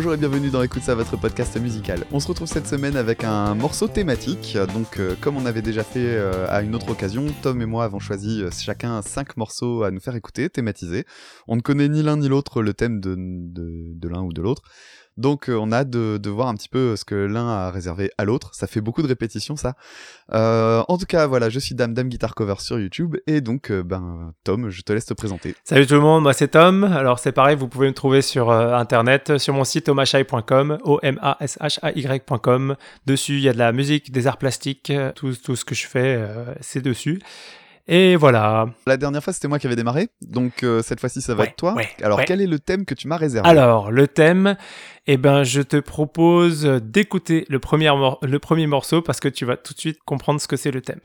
Bonjour et bienvenue dans Écoute ça, votre podcast musical. On se retrouve cette semaine avec un morceau thématique. Donc, euh, comme on avait déjà fait euh, à une autre occasion, Tom et moi avons choisi euh, chacun cinq morceaux à nous faire écouter, thématisés. On ne connaît ni l'un ni l'autre le thème de l'un ou de l'autre. Donc euh, on a de, voir un petit peu ce que l'un a réservé à l'autre. Ça fait beaucoup de répétitions ça. Euh, en tout cas voilà, je suis Dame Dame Guitar Cover sur YouTube et donc euh, ben Tom, je te laisse te présenter. Salut tout le monde, moi c'est Tom. Alors c'est pareil, vous pouvez me trouver sur euh, internet, sur mon site omashai.com, o m a s h a y.com. Dessus il y a de la musique, des arts plastiques, tout, ce que je fais, euh, c'est dessus. Et voilà. La dernière fois, c'était moi qui avais démarré, donc euh, cette fois-ci, ça va Ouais, être toi. ouais, Alors, ouais. quel est le thème que tu m'as réservé? Alors, le thème, eh ben, je te propose d'écouter le premier, le premier morceau parce que tu vas tout de suite comprendre ce que c'est le thème.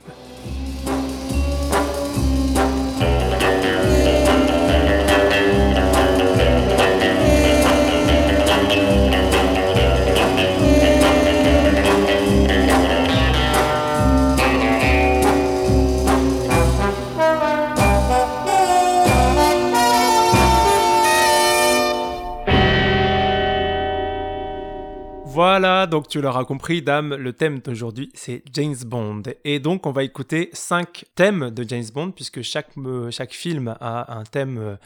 Voilà, donc tu l'auras compris, dame, le thème d'aujourd'hui, c'est James Bond. Et donc, on va écouter cinq thèmes de James Bond, puisque chaque, euh, chaque film a un thème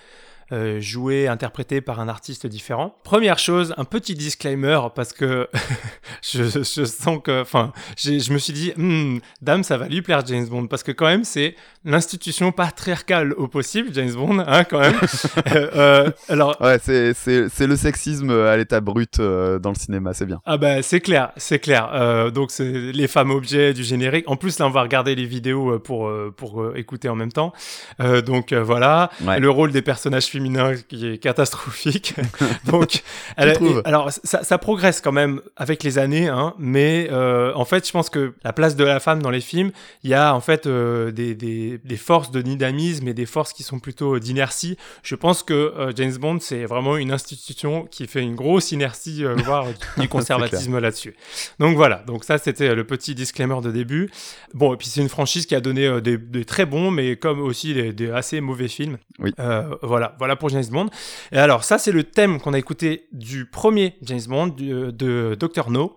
euh, joué, interprété par un artiste différent. Première chose, un petit disclaimer, parce que je, je sens que... Enfin, je me suis dit, Hmm, dame, ça va lui plaire James Bond, parce que quand même, c'est l'institution patriarcale au possible, James Bond, hein, quand même. Euh, euh, alors, Ouais, c'est, c'est, c'est le sexisme à l'état brut euh, dans le cinéma, c'est bien. Ah bah c'est clair, c'est clair. Euh, donc c'est les femmes objets du générique. En plus là on va regarder les vidéos pour pour écouter en même temps. Euh, donc euh, voilà, Ouais. le rôle des personnages féminins qui est catastrophique. donc elle- et- alors ça, ça progresse quand même avec les années, hein, mais euh, en fait je pense que la place de la femme dans les films, il y a en fait euh, des, des des forces de dynamisme et des forces qui sont plutôt d'inertie. Je pense que euh, James Bond c'est vraiment une institution qui fait une grosse inertie, euh, voire du conservatisme là-dessus. Donc voilà, donc ça c'était le petit disclaimer de début. Bon, et puis c'est une franchise qui a donné euh, des, des très bons, mais comme aussi des, assez mauvais films. Oui. Euh, voilà, voilà pour James Bond. Et alors ça c'est le thème qu'on a écouté du premier James Bond euh, de Dr No.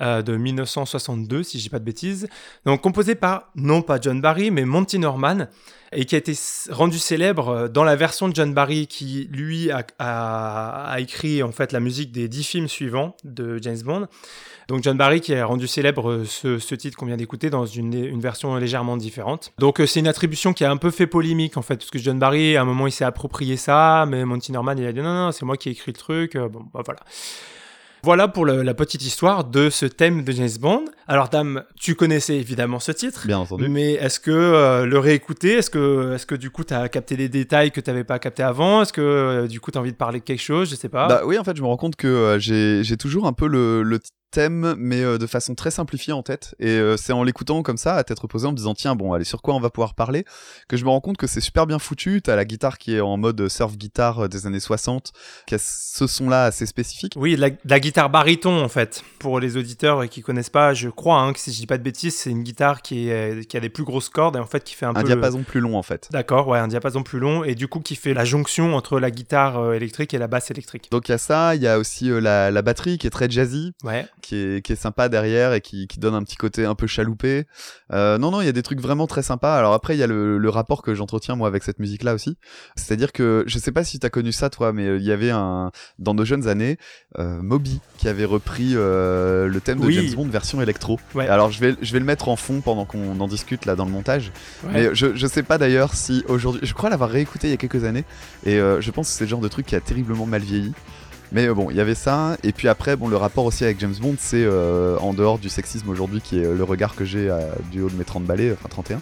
euh, de 1962, si je dis pas de bêtises. Donc composé par, non pas John Barry, mais Monty Norman, et qui a été rendu célèbre euh, dans la version de John Barry, qui lui a écrit en fait la musique des dix films suivants de James Bond. Donc John Barry qui a rendu célèbre euh, ce, ce titre qu'on vient d'écouter dans une, une version légèrement différente. Donc euh, c'est une attribution qui a un peu fait polémique en fait, parce que John Barry à un moment il s'est approprié ça, mais Monty Norman il a dit non non c'est moi qui ai écrit le truc. Euh, bon bah voilà. Voilà pour le- la petite histoire de ce thème de James Bond. Alors Dame, tu connaissais évidemment ce titre. Bien entendu. Mais est-ce que euh, le réécouter, est-ce que, est-ce que du coup tu as capté des détails que tu n'avais pas capté avant? Est-ce que euh, du coup tu as envie de parler de quelque chose? Je sais pas. Bah oui, en fait, je me rends compte que euh, j'ai, j'ai toujours un peu le, le thème, mais euh, de façon très simplifiée en tête. Et euh, c'est en l'écoutant comme ça, à tête reposée, en me disant tiens, bon, allez, sur quoi on va pouvoir parler, que je me rends compte que c'est super bien foutu. T'as la guitare qui est en mode surf guitare euh, des années 60, qui a ce son-là assez spécifique. Oui, la, guitare baryton en fait. Pour les auditeurs qui connaissent pas, je crois hein, que si je dis pas de bêtises, c'est une guitare qui, est, qui a des plus grosses cordes et en fait qui fait un, Un, peu. le- diapason plus long en fait. D'accord, ouais, un diapason plus long et du coup qui fait la jonction entre la guitare euh, électrique et la basse électrique. Donc il y a ça, il y a aussi euh, la, la batterie qui est très jazzy, Ouais. Qui est, qui est sympa derrière et qui, qui donne un petit côté un peu chaloupé. Euh, non, non, il y a des trucs vraiment très sympas. Alors après, il y a le, le rapport que j'entretiens moi avec cette musique-là aussi. C'est-à-dire que je sais pas si t'as connu ça toi, mais euh, il y avait un dans nos jeunes années euh, Moby qui avait repris euh, le thème de Oui. James Bond version électro. Ouais. Alors je vais je vais le mettre en fond pendant qu'on en discute là dans le montage. ouais. Mais je, je sais pas d'ailleurs si aujourd'hui, je crois l'avoir réécouté il y a quelques années, et je pense que c'est le genre de truc qui a terriblement mal vieilli. Mais euh, bon, il y avait ça, et puis après, bon, le rapport aussi avec James Bond, c'est euh, en dehors du sexisme aujourd'hui, qui est le regard que j'ai euh, du haut de mes 30 balais, enfin 31.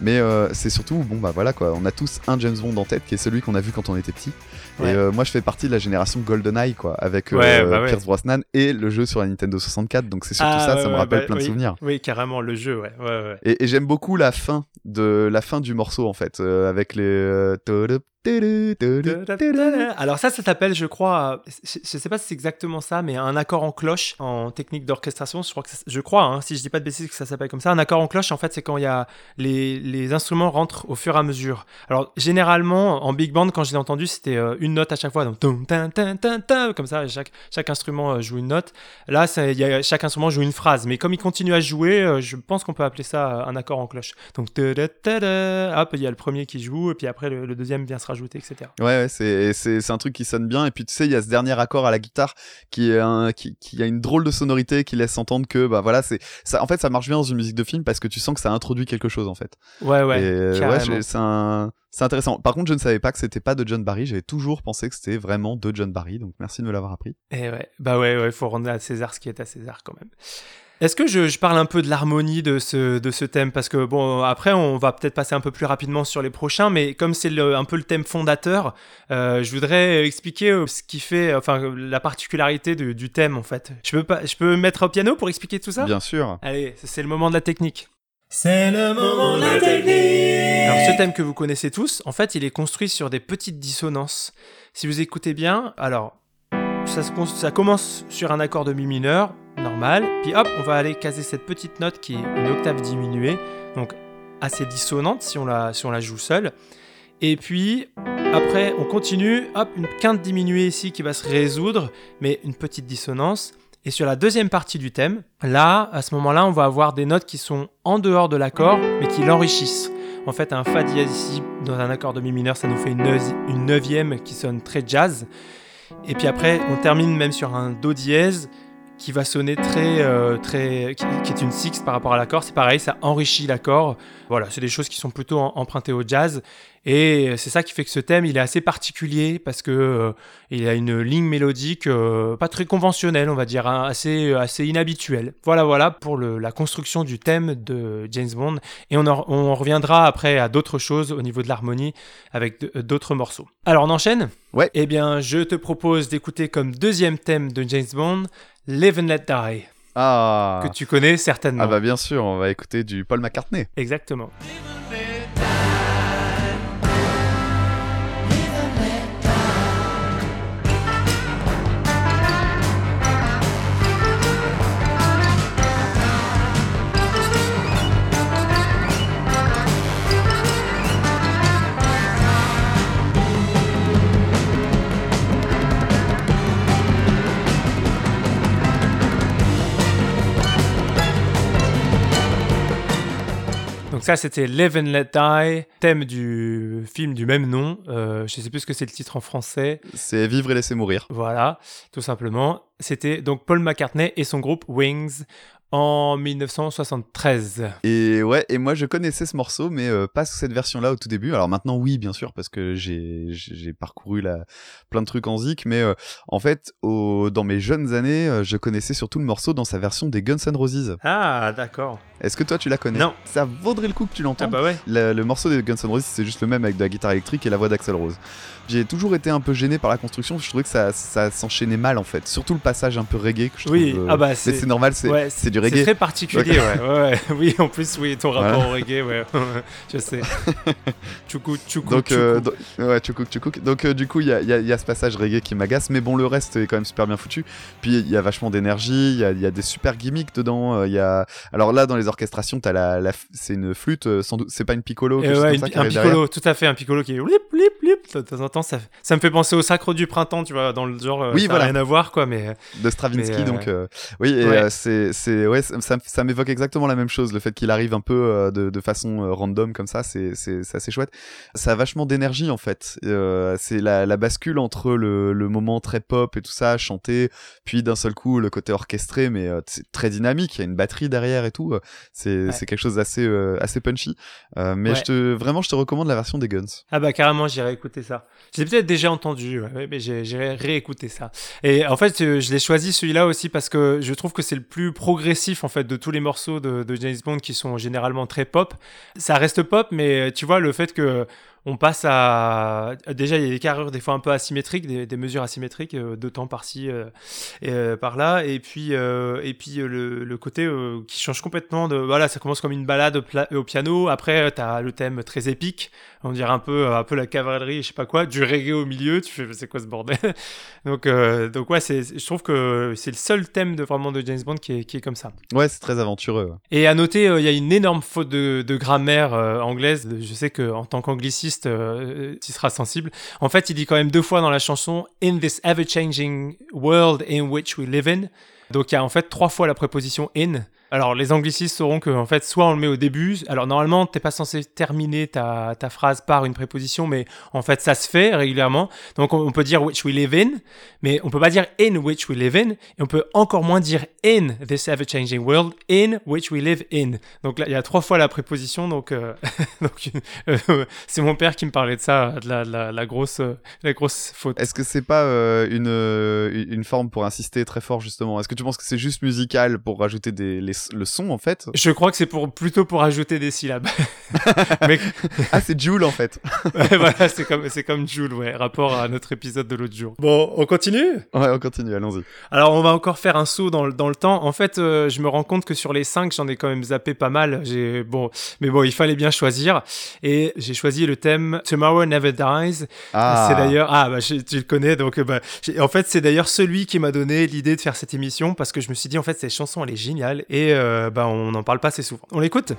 Mais euh, c'est surtout, bon, bah voilà quoi, on a tous un James Bond en tête, qui est celui qu'on a vu quand on était petit. Ouais. Et euh, moi, je fais partie de la génération GoldenEye, quoi, avec euh, Ouais, bah ouais. Pierce Brosnan et le jeu sur la Nintendo 64, donc c'est surtout Ah, ça, ça me rappelle bah, plein de souvenirs. Oui, carrément, le jeu, ouais. ouais, ouais. Et, et j'aime beaucoup la fin de la fin du morceau en fait, euh, avec les euh, Alors ça, ça s'appelle, je crois, je, sais pas si c'est exactement ça, mais un accord en cloche en technique d'orchestration. Je crois que je crois, hein, si je dis pas de bêtises, que ça s'appelle comme ça. Un accord en cloche, en fait, c'est quand il y a les, les, instruments rentrent au fur et à mesure. Alors généralement, en big band, quand je l'ai entendu, c'était euh, une note à chaque fois, donc comme ça, chaque instrument euh, joue une note. Là, chaque instrument joue une phrase, mais comme il continue à jouer, euh, je pense qu'on peut appeler ça un accord en cloche. Donc hop, il y a le premier qui joue, et puis après le, le deuxième vient se rajouter, etc. Ouais, ouais c'est un truc qui sonne bien. Et puis tu sais, il y a ce dernier accord à la guitare qui, est un, qui, qui, a une drôle de sonorité qui laisse entendre que bah voilà, c'est ça. En fait, ça marche bien dans une musique de film parce que tu sens que ça introduit quelque chose en fait. Ouais, ouais. Et, ouais, c'est un c'est intéressant. Par contre, je ne savais pas que c'était pas de John Barry. J'avais toujours pensé que c'était vraiment de John Barry. Donc merci de me l'avoir appris. Et ouais, bah ouais, ouais, faut rendre à César ce qui est à César quand même. Est-ce que je, parle un peu de l'harmonie de ce, de ce thème? Parce que, bon, après, on va peut-être passer un peu plus rapidement sur les prochains, mais comme c'est un peu le thème fondateur, euh, je voudrais expliquer euh, ce qui fait, enfin, la particularité du, thème, en fait. Je peux, pas, je peux mettre au piano pour expliquer tout ça? Bien sûr. Allez, c'est le moment de la technique. C'est le moment de la technique Alors, ce thème que vous connaissez tous, en fait, il est construit sur des petites dissonances. Si vous écoutez bien, alors, ça, ça commence sur un accord de mi mineur, normal, puis hop, on va aller caser cette petite note qui est une octave diminuée, donc assez dissonante si on la, si on la joue seule. Et puis après, on continue, hop, une quinte diminuée ici qui va se résoudre, mais une petite dissonance. Et sur la deuxième partie du thème, là, à ce moment-là, on va avoir des notes qui sont en dehors de l'accord, mais qui l'enrichissent. En fait, un Fa dièse ici, dans un accord de mi mineur, ça nous fait une, une neuvième qui sonne très jazz. Et puis après, on termine même sur un Do dièse qui va sonner très, euh, très, qui, est une sixte par rapport à l'accord. C'est pareil, ça enrichit l'accord. Voilà, c'est des choses qui sont plutôt empruntées au jazz. Et c'est ça qui fait que ce thème, il est assez particulier parce que euh, il a une ligne mélodique euh, pas très conventionnelle, on va dire, hein, assez, assez inhabituelle. Voilà, voilà pour le, la construction du thème de James Bond. Et on, on reviendra après à d'autres choses au niveau de l'harmonie avec d'autres morceaux. Alors on enchaîne? Ouais. Eh bien, je te propose d'écouter comme deuxième thème de James Bond Live and Let Die. Ah. Que tu connais certainement. Ah bah bien sûr, on va écouter du Paul McCartney. Exactement. Donc ça, c'était Live and Let Die, thème du film du même nom. Euh, je sais plus ce que c'est le titre en français. C'est Vivre et laisser mourir. Voilà, tout simplement. C'était donc Paul McCartney et son groupe Wings en 1973. Et ouais, et moi je connaissais ce morceau, mais euh, pas sous cette version-là au tout début. Alors maintenant, oui, bien sûr, parce que j'ai parcouru la, plein de trucs en zik, mais euh, en fait, au, dans mes jeunes années, euh, je connaissais surtout le morceau dans sa version des Guns N' Roses. Ah, d'accord. Est-ce que toi tu la connais? Non. Ça vaudrait le coup que tu l'entends. Ah bah ouais. Le, morceau des Guns N' Roses, c'est juste le même avec de la guitare électrique et la voix d'Axel Rose. J'ai toujours été un peu gêné par la construction, je trouvais que ça, ça s'enchaînait mal en fait. Surtout le passage un peu reggae que je trouve. Oui, ah bah mais c'est normal, c'est du reggae. C'est très particulier, ouais. ouais, Oui, en plus, oui, ton rapport au reggae, ouais. je sais. Tchoukou, tchoukou, donc, euh, ouais, tchoukou, tchoukou. Donc, euh, du coup, il y a, y, a, y a, ce passage reggae qui m'agace, mais bon, le reste est quand même super bien foutu. Puis, il y a vachement d'énergie, il y a, y a, des super gimmicks dedans. Euh, il y a... Alors là, dans les orchestrations, as la, la... c'est une flûte, sans doute, c'est pas une piccolo, chose ouais, ça, un piccolo, tout à fait, un piccolo qui est lip, lip, lip. De temps en temps, ça, ça me fait penser au sacre du printemps, tu vois, dans le genre, oui, ça voilà. rien à voir, quoi, mais. De Stravinsky, donc, oui, et ouais. c'est, ouais, ça, ça m'évoque exactement la même chose, le fait qu'il arrive un peu euh, de, de, façon euh, random comme ça, c'est, assez chouette. Ça a vachement d'énergie en fait. Euh, c'est la, la, bascule entre le, le, moment très pop et tout ça, chanté, puis d'un seul coup le côté orchestré, mais c'est très dynamique. Il y a une batterie derrière et tout. C'est, ouais. quelque chose d'assez assez punchy. mais ouais. je te, vraiment, je te recommande la version des Guns. Ah bah carrément, j'irai écouter ça. J'ai peut-être déjà entendu, ouais, mais j'irai réécouter ça. Et en fait, je l'ai choisi celui-là aussi parce que je trouve que c'est le plus progressif en fait de tous les morceaux de, de James Bond qui sont généralement très pop. Ça reste pop, mais tu vois le fait que on passe à déjà il y a des carrures des fois un peu asymétriques, des, mesures asymétriques euh, de temps par-ci euh, et euh, par-là, et puis et puis le, côté qui change complètement de voilà, ça commence comme une balade au, piano, après tu as le thème très épique, on dirait un peu un peu la cavalerie, je sais pas quoi, du reggae au milieu, tu fais c'est quoi ce bordel? Donc donc ouais, c'est je trouve que c'est le seul thème de vraiment de James Bond qui est, qui est comme ça. Ouais, c'est très aventureux. Et à noter, il y a une énorme faute de, de grammaire anglaise. Je sais que en tant qu'angliciste, euh, tu seras sensible. En fait, il dit quand même deux fois dans la chanson In this ever-changing world in which we live in. Donc il y a en fait trois fois la préposition in. Alors, les anglicistes sauront que, en fait, soit on le met au début. Alors, normalement, t'es pas censé terminer ta, ta, phrase par une préposition, mais en fait, ça se fait régulièrement. Donc, on, peut dire which we live in, mais on peut pas dire in which we live in, et on peut encore moins dire in this ever-changing world, in which we live in. Donc là, il y a trois fois la préposition. Donc, euh, euh, c'est mon père qui me parlait de ça, de la, grosse, la grosse faute. Est-ce que c'est pas euh, une, une forme pour insister très fort justement? Est-ce que tu penses que c'est juste musical pour rajouter des les le son en fait. Je crois que c'est pour plutôt pour ajouter des syllabes. ah c'est Joule en fait. voilà, c'est comme c'est comme Joule, ouais, rapport à notre épisode de l'autre jour. Bon, on continue? Ouais, on continue, allons-y. Alors on va encore faire un saut dans, dans le temps. En fait, euh, je me rends compte que sur les 5, j'en ai quand même zappé pas mal. J'ai bon, mais bon, il fallait bien choisir et j'ai choisi le thème Tomorrow Never Dies. Ah. C'est d'ailleurs ah bah tu le connais donc bah en fait, c'est d'ailleurs celui qui m'a donné l'idée de faire cette émission parce que je me suis dit en fait cette chanson elle est géniale et euh, bah, on n'en parle pas assez souvent. On l'écoute?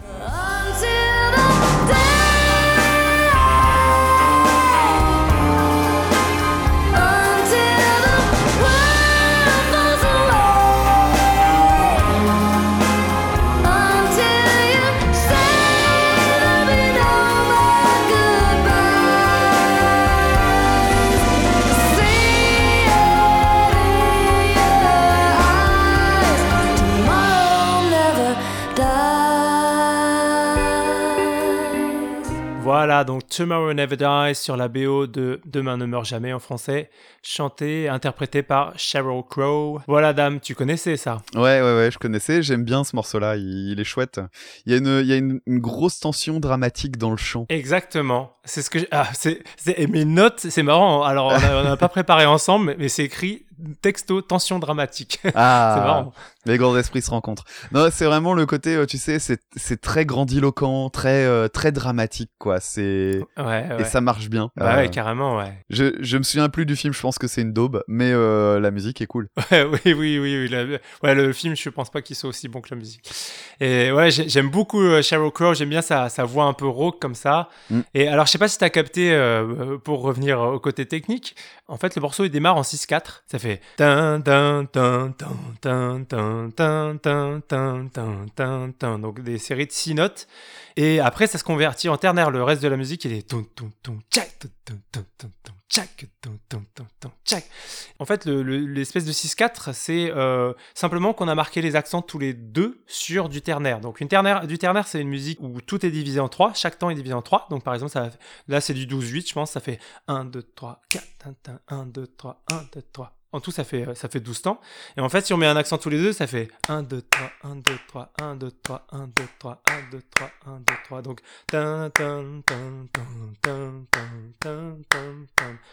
Voilà, donc Tomorrow Never Dies sur la BO de Demain ne meurt jamais en français, chanté, interprété par Sheryl Crow. Voilà, dame, tu connaissais ça? Ouais, ouais, ouais, je connaissais. J'aime bien ce morceau-là, il, est chouette. Il y a, une, il y a une, grosse tension dramatique dans le chant. Exactement. C'est ce que. Ah, c'est, mes notes, c'est marrant. Alors, on n'a pas préparé ensemble, mais c'est écrit texto tension dramatique. Ah, c'est marrant. Les grands esprits se rencontrent. Non, c'est vraiment le côté, euh, tu sais, c'est très grandiloquent, très euh, très dramatique, quoi. C'est ouais, et ça marche bien. Bah ouais, euh, carrément, ouais. Je je me souviens plus du film. Je pense que c'est une daube, mais la musique est cool. oui, oui, oui, oui. ouais, le film, je pense pas qu'il soit aussi bon que la musique. Et ouais, j'aime beaucoup Sheryl Crow. J'aime bien sa, sa voix un peu rauque comme ça. Mm. Et alors, je sais pas si t'as capté pour revenir au côté technique. En fait, le morceau il démarre en 6-4. Ça fait donc des séries de 6 notes. Et après, ça se convertit en ternaire. Le reste de la musique, il est en fait, l'espèce de 6-4, c'est euh, simplement qu'on a marqué les accents tous les deux sur du ternaire. Donc, une ternaire, du ternaire, c'est une musique où tout est divisé en 3, chaque temps est divisé en 3. Donc, par exemple, ça, là, c'est du 12-8, je pense, ça fait 1, 2, 3, 4, 1, 2, 3, 1, 2, 3, en tout, ça fait, ça fait 12 temps. Et en fait, si on met un accent tous les deux, ça fait 1, 2, 3, 1, 2, 3, 1, 2, 3, 1, 2, 3, 1, 2, 3, 1, 2, 3. Donc,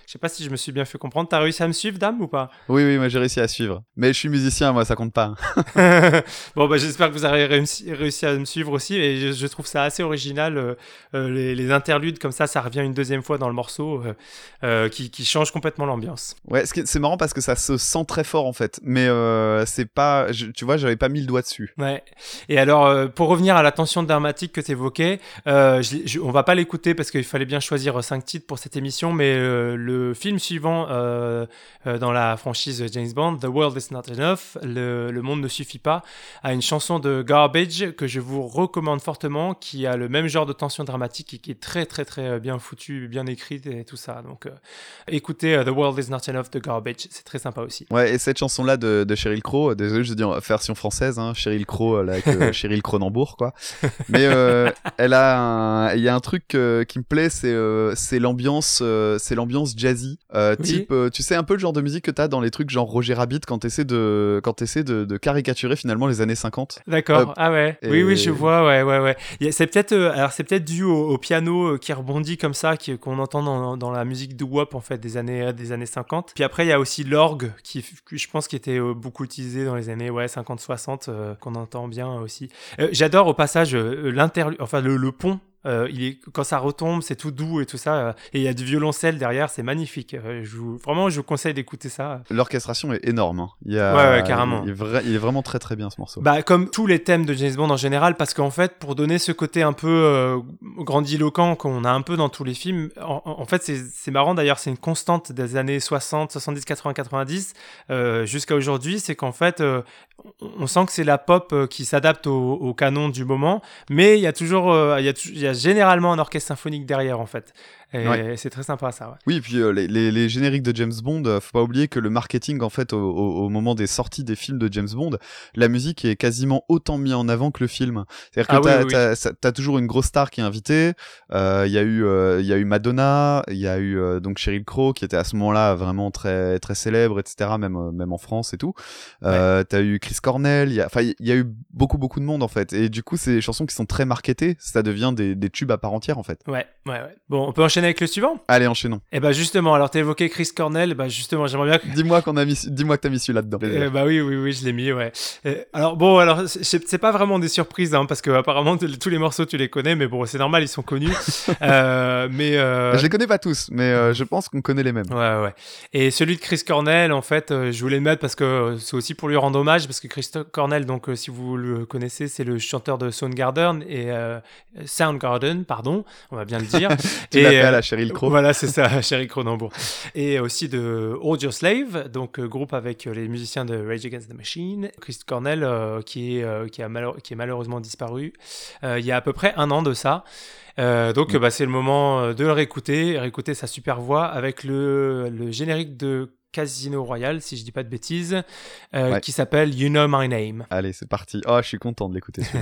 Je sais pas si je me suis bien fait comprendre. T'as réussi à me suivre, dame, ou pas? Oui, oui, moi j'ai réussi à suivre. Mais je suis musicien, moi, ça compte pas. bon, bah, j'espère que vous avez réussi, à me suivre aussi. Et je, je trouve ça assez original. Euh, les, les, interludes, comme ça, ça revient une deuxième fois dans le morceau, euh, euh, qui, qui change complètement l'ambiance. Ouais, c'est marrant parce que ça ça se sent très fort en fait. Mais euh, c'est pas, tu vois, j'avais pas mis le doigt dessus. Ouais. Et alors, euh, pour revenir à la tension dramatique que tu évoquais, euh, on va pas l'écouter parce qu'il fallait bien choisir cinq titres pour cette émission, mais le film suivant dans la franchise James Bond, The World Is Not Enough, le, monde ne suffit pas, a une chanson de Garbage que je vous recommande fortement, qui a le même genre de tension dramatique et qui est très très très bien foutu, bien écrite et tout ça. Donc, écoutez The World Is Not Enough de Garbage, c'est très sympa aussi. Ouais, et cette chanson-là de, de Cheryl Crow, euh, désolé, je dis en version française, hein, Cheryl Crow euh, là, avec euh, Cheryl Cronenbourg, quoi. Mais euh, elle a, il y a un truc euh, qui me plaît, c'est euh, c'est l'ambiance, euh, c'est l'ambiance jazzy, euh, Oui. type, euh, tu sais un peu le genre de musique que t'as dans les trucs genre Roger Rabbit quand t'essaies de, quand t'essaies de, de caricaturer finalement les années 50. D'accord. Ah ouais. Et- Oui, oui, je vois. Ouais, ouais, ouais. C'est peut-être, euh, alors c'est peut-être dû au, au piano euh, qui rebondit comme ça, qu'on entend dans, dans la musique de wop en fait des années euh, des années 50. Puis après, il y a aussi qui, je pense, qui était euh, beaucoup utilisé dans les années ouais 50-60, euh, qu'on entend bien aussi. Euh, J'adore au passage l'interlude, enfin le pont. Euh, il est, quand ça retombe, c'est tout doux et tout ça. euh, et il y a du violoncelle derrière, c'est magnifique. Euh, je vous, vraiment, je vous conseille d'écouter ça. L'orchestration est énorme. hein. Il y a, Ouais, ouais, carrément. Il est, vrai- il est vraiment très très bien ce morceau. Bah, comme tous les thèmes de James Bond en général, parce qu'en fait, pour donner ce côté un peu grandiloquent qu'on a un peu dans tous les films, en, en fait, c'est marrant d'ailleurs, c'est une constante des années 60, 70, 80, 90 euh, jusqu'à aujourd'hui, c'est qu'en fait, on, sent que c'est la pop qui s'adapte au, au canon du moment, mais il y a toujours, il y, a tou- il y a généralement un orchestre symphonique derrière, en fait. Et Ouais. c'est très sympa ça. Ouais. Oui, et puis euh, les, les- les génériques de James Bond, euh, faut pas oublier que le marketing, en fait, au, au- au moment des sorties des films de James Bond, la musique est quasiment autant mis en avant que le film. C'est-à-dire que Ah oui, t'as, oui, oui. t'as- ça- t'as toujours une grosse star qui est invitée. Euh, Il y a eu, euh, y a eu Madonna, il y a eu donc Sheryl Crow qui était à ce moment-là vraiment très très célèbre, etc. Même même en France et tout. Euh, T'as eu Chris Cornell. Il y a, enfin, il y a eu beaucoup beaucoup de monde en fait. Et du coup, c'est des chansons qui sont très marketées. Ça devient des, des tubes à part entière en fait. Ouais, ouais, ouais. Bon, on peut enchaîner avec le suivant Allez, enchaînons. Eh ben justement, alors t'as évoqué Chris Cornell, bah justement, j'aimerais bien que Dis-moi qu'on a mis, dis-moi que t'as mis celui-là dedans. Euh, bah oui, oui, oui, je l'ai mis, ouais. Euh, alors bon, alors c'est pas vraiment des surprises, hein, parce que apparemment tous les morceaux tu les connais, mais bon, c'est normal, ils sont connus. Euh, mais euh, Je les connais pas tous, mais je pense qu'on connaît les mêmes. Ouais, ouais. Et celui de Chris Cornell, en fait, je voulais le mettre parce que c'est aussi pour lui rendre hommage, parce que Chris Cornell, donc, si vous le connaissez, c'est le chanteur de Soundgarden et Soundgarden, pardon, on va bien le dire. Et, à Sheryl Crow. Voilà, c'est ça, Sherry Cronenbourg. Et aussi de Audio Slave, donc euh, groupe avec euh, les musiciens de Rage Against the Machine. Chris Cornell, euh, qui, est, euh, qui, a qui est malheureusement disparu euh, il y a à peu près un an de ça. Euh, donc, Mm. bah, c'est le moment de le réécouter, réécouter sa super voix avec le, le générique de Casino Royale, si je dis pas de bêtises, euh, Ouais. qui s'appelle You Know My Name. Allez, c'est parti. Oh, je suis content de l'écouter.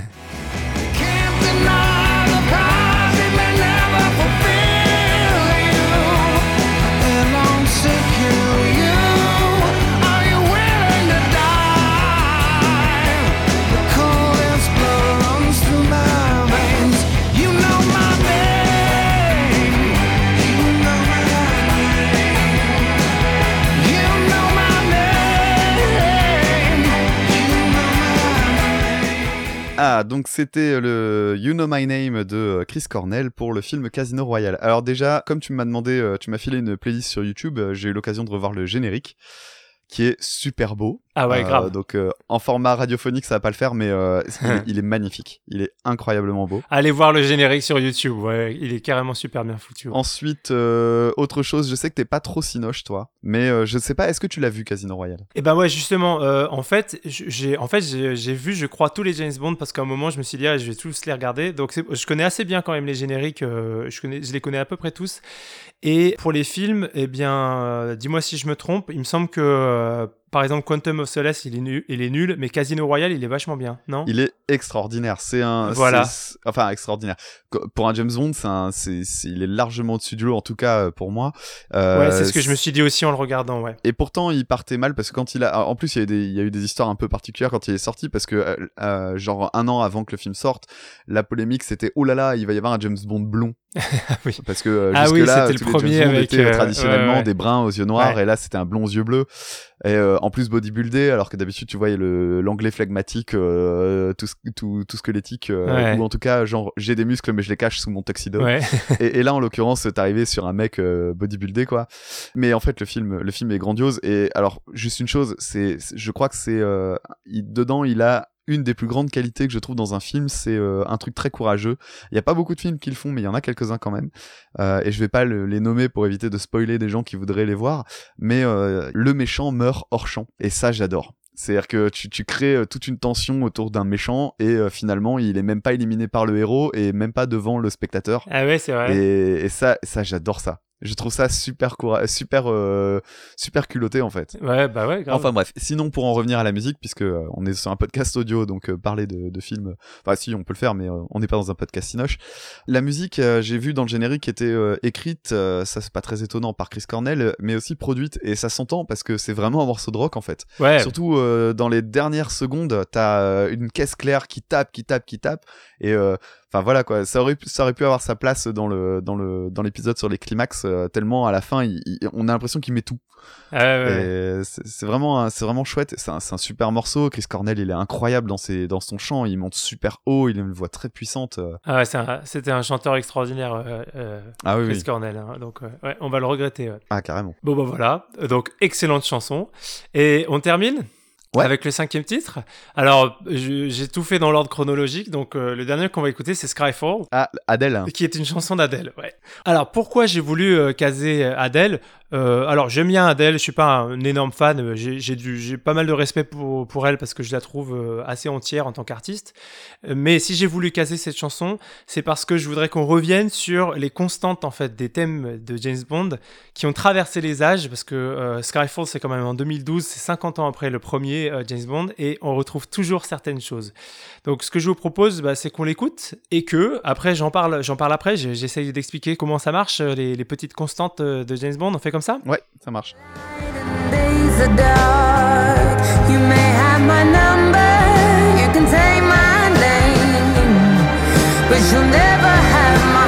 donc c'était le You Know My Name de euh, Chris Cornell pour le film Casino Royale. Alors déjà, comme tu m'as demandé, euh, tu m'as filé une playlist sur YouTube, euh, j'ai eu l'occasion de revoir le générique, qui est super beau. Ah ouais, Euh, grave. Donc euh, en format radiophonique, ça va pas le faire, mais euh, il, est- magnifique. Il est incroyablement beau. Allez voir le générique sur YouTube, ouais, il est carrément super bien foutu. Ensuite, euh, autre chose, je sais que t'es pas trop cinoche, toi, mais euh, je sais pas, est-ce que tu l'as vu Casino Royale? Et ben ouais, justement, euh, en fait, j'ai en fait j'ai vu, je crois, tous les James Bond parce qu'à un moment, je me suis dit, ah, je vais tous les regarder. Donc, je connais assez bien quand même les génériques. euh, je connais, je les connais à peu près tous. Et pour les films, eh bien, euh, dis-moi si je me trompe. Il me semble que, euh, par exemple, Quantum of Solace, il est nul, il est nul, mais Casino Royale, il est vachement bien, non? Il est extraordinaire. C'est un. Voilà. Enfin, extraordinaire. Pour un James Bond, c'est un, il est largement au-dessus du lot, en tout cas euh, pour moi. Euh, Ouais, c'est ce que je me suis dit aussi en le regardant, ouais. Et pourtant, il partait mal parce que quand il a, en plus, il y a, eu des, il y a eu des histoires un peu particulières quand il est sorti parce que, euh, euh, genre un an avant que le film sorte, la polémique c'était oh là là, il va y avoir un James Bond blond. Oui. Parce que euh, Ah oui, jusque-là, c'était le les premier James Bond avec, étaient euh, traditionnellement ouais, ouais. des bruns aux yeux noirs Ouais. et là c'était un blond aux yeux bleus. Et euh, en plus bodybuildé, alors que d'habitude tu voyais le l'anglais phlegmatique, euh, tout, tout, tout squelettique, euh, ou en tout cas genre j'ai des muscles mais je les cache sous mon tuxedo. Ouais. et, et là, en l'occurrence, t'es arrivé sur un mec euh, bodybuildé, quoi. Mais en fait, le film, le film est grandiose. Et alors, juste une chose, c'est, je crois que c'est, euh, dedans, il a une des plus grandes qualités que je trouve dans un film, c'est euh, un truc très courageux. Il y a pas beaucoup de films qui le font, mais il y en a quelques-uns quand même. Euh, et je vais pas le- les nommer pour éviter de spoiler des gens qui voudraient les voir. Mais euh, le méchant meurt hors champ. Et ça, j'adore. C'est-à-dire que tu, tu crées euh, toute une tension autour d'un méchant et euh, finalement il est même pas éliminé par le héros et même pas devant le spectateur. Ah ouais, c'est vrai. Et, et ça, ça j'adore ça. Je trouve ça super coura- super euh, super culotté en fait. Ouais, bah ouais, grave. Enfin bref, sinon pour en revenir à la musique, puisque euh, on est sur un podcast audio, donc euh, parler de, de films, enfin si on peut le faire, mais euh, on n'est pas dans un podcast sinoche. La musique, euh, j'ai vu dans le générique, était euh, écrite, euh, ça c'est pas très étonnant, par Chris Cornell, mais aussi produite, et ça s'entend parce que c'est vraiment un morceau de rock en fait. ouais. Surtout euh, dans les dernières secondes, t'as euh, une caisse claire qui tape, qui tape, qui tape, et euh, enfin voilà quoi, ça aurait, pu- ça aurait pu avoir sa place dans le dans le dans l'épisode sur les climax, euh, tellement à la fin, il- il- on a l'impression qu'il met tout. Ouais, ouais, ouais. C'est vraiment, c'est vraiment chouette. C'est un, un super morceau. Chris Cornell, il est incroyable dans ses, dans son chant. Il monte super haut. Il a une voix très puissante. euh. Ah ouais, c'est un- c'était un chanteur extraordinaire, euh, euh, Ah Chris oui. Cornell. hein. donc, ouais, on va le regretter. Ah carrément. Bon, bah voilà. Donc, excellente chanson. Et on termine? Ouais. avec le cinquième titre. Alors, j'ai tout fait dans l'ordre chronologique. Donc, euh, le dernier qu'on va écouter, c'est Skyfall. Ah Adèle. qui est une chanson d'Adèle. Ouais. Alors pourquoi j'ai voulu euh, caser euh, Adèle? Euh, Alors j'aime bien Adèle, je suis pas un énorme fan, j'ai pas mal de respect pour, pour elle parce que je la trouve euh, assez entière en tant qu'artiste. Mais si j'ai voulu caser cette chanson, c'est parce que je voudrais qu'on revienne sur les constantes en fait des thèmes de James Bond qui ont traversé les âges parce que euh, Skyfall c'est quand même en 2012, c'est 50 ans après le premier James Bond et on retrouve toujours certaines choses. Donc ce que je vous propose, bah, c'est qu'on l'écoute et que après j'en parle, j'en parle après. J'essaye d'expliquer comment ça marche les, petites constantes de James Bond. On fait ça? Ouais, ça marche. But you'll never have my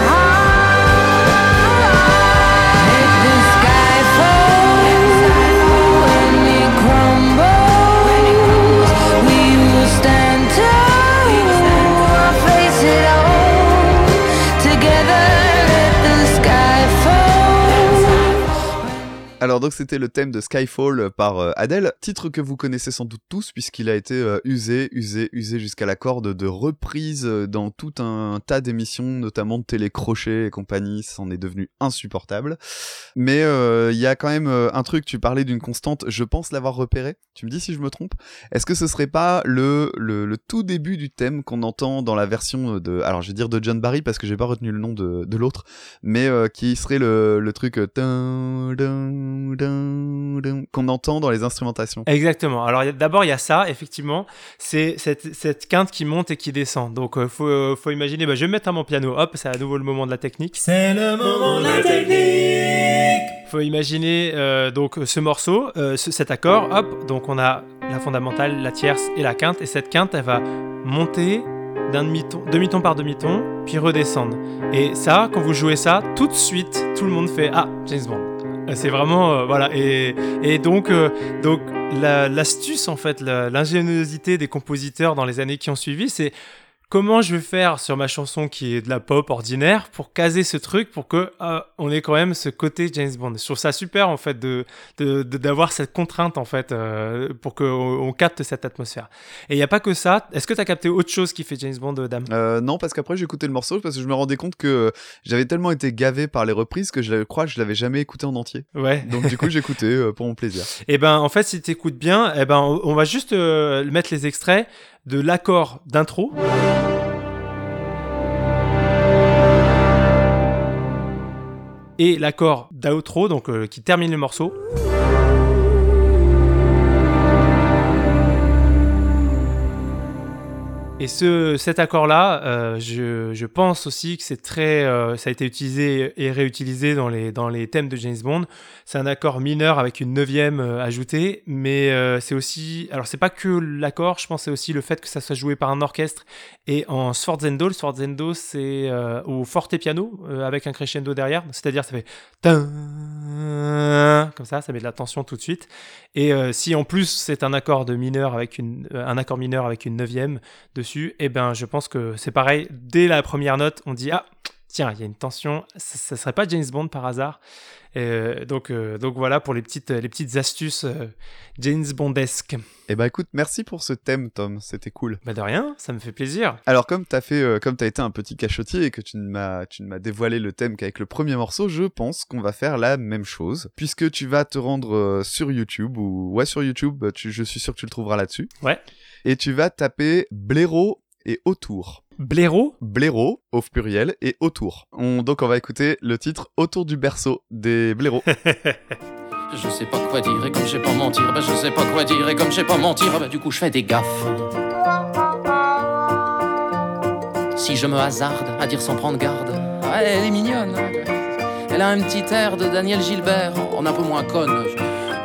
Alors donc c'était le thème de Skyfall par euh, Adele, titre que vous connaissez sans doute tous puisqu'il a été euh, usé, usé, usé jusqu'à la corde de reprises euh, dans tout un tas d'émissions, notamment de télécrochet et compagnie, ça en est devenu insupportable. Mais euh, il y a quand même euh, un truc, tu parlais d'une constante, je pense l'avoir repéré, tu me dis si je me trompe, est-ce que ce serait pas le, le, tout début du thème qu'on entend dans la version de, alors je vais dire de John Barry parce que j'ai pas retenu le nom de, de l'autre, mais euh, qui serait le, le truc euh, qu'on entend dans les instrumentations. Exactement. Alors d'abord il y a ça, effectivement, c'est cette, cette quinte qui monte et qui descend. Donc euh, faut, euh, faut imaginer, bah, je vais mettre à mon piano, hop, c'est à nouveau le moment de la technique. C'est le moment de la technique. Faut imaginer euh, donc ce morceau, euh, ce- cet accord, hop, donc on a la fondamentale, la tierce et la quinte, et cette quinte elle va monter d'un demi-ton, demi-ton par demi-ton, puis redescendre. Et ça, quand vous jouez ça, tout de suite, tout le monde fait ah James Bond. Euh, C'est vraiment euh, voilà. Et, et donc euh, donc la- l'astuce en fait, l'ingéniosité des compositeurs dans les années qui ont suivi, c'est comment je vais faire sur ma chanson qui est de la pop ordinaire pour caser ce truc pour que euh, on ait quand même ce côté James Bond. Je trouve ça super en fait de de- de- d'avoir cette contrainte en fait euh, pour que on, on capte cette atmosphère. Et il y a pas que ça. Est-ce que tu as capté autre chose qui fait James Bond, euh, Dame? Euh, non, parce qu'après j'ai écouté le morceau parce que je me rendais compte que euh, j'avais tellement été gavé par les reprises que je crois que je l'avais jamais écouté en entier. Ouais. Donc du coup j'écoutais euh, pour mon plaisir. Et ben en fait si tu écoutes bien, eh ben on, on va juste mettre les extraits de l'accord d'intro. Et l'accord d'outro, donc euh, qui termine le morceau. Et ce, cet accord-là, euh, je, je pense aussi que c'est très, euh, ça a été utilisé et réutilisé dans les, dans les thèmes de James Bond. C'est un accord mineur avec une neuvième euh, ajoutée, mais c'est aussi, alors c'est pas que l'accord, je pense c'est aussi le fait que ça soit joué par un orchestre et en sforzendo. Le sforzendo, c'est au forte piano avec un crescendo derrière, c'est-à-dire ça fait comme ça, ça met de la tension tout de suite. Et si en plus c'est un accord de mineur avec une, un accord mineur avec une neuvième dessus, eh ben je pense que c'est pareil. Dès la première note, on dit ah tiens il y a une tension, ça, ça serait pas James Bond par hasard? Euh, donc euh, donc voilà pour les petites les petites astuces euh, James Bondesques. Et bah écoute, merci pour ce thème Tom, c'était cool. Bah de rien, ça me fait plaisir. Alors comme t'as fait, comme t'as été un petit cachotier et que tu ne m'as, tu ne m'as dévoilé le thème qu'avec le premier morceau, je pense qu'on va faire la même chose, puisque tu vas te rendre sur YouTube ou ouais sur YouTube, bah, tu- je suis sûr que tu le trouveras là-dessus. Ouais. Et tu vas taper blaireau et autour. Blaireau. blaireau au pluriel et autour. On, donc on va écouter le titre Autour du berceau des blaireaux. Je sais pas quoi dire et comme j'ai pas mentir, bah je sais pas quoi dire et comme j'ai pas mentir, bah du coup je fais des gaffes. Si je me hasarde à dire sans prendre garde, ouais, elle est mignonne. Elle a un petit air de Daniel Gilbert, en un peu moins conne.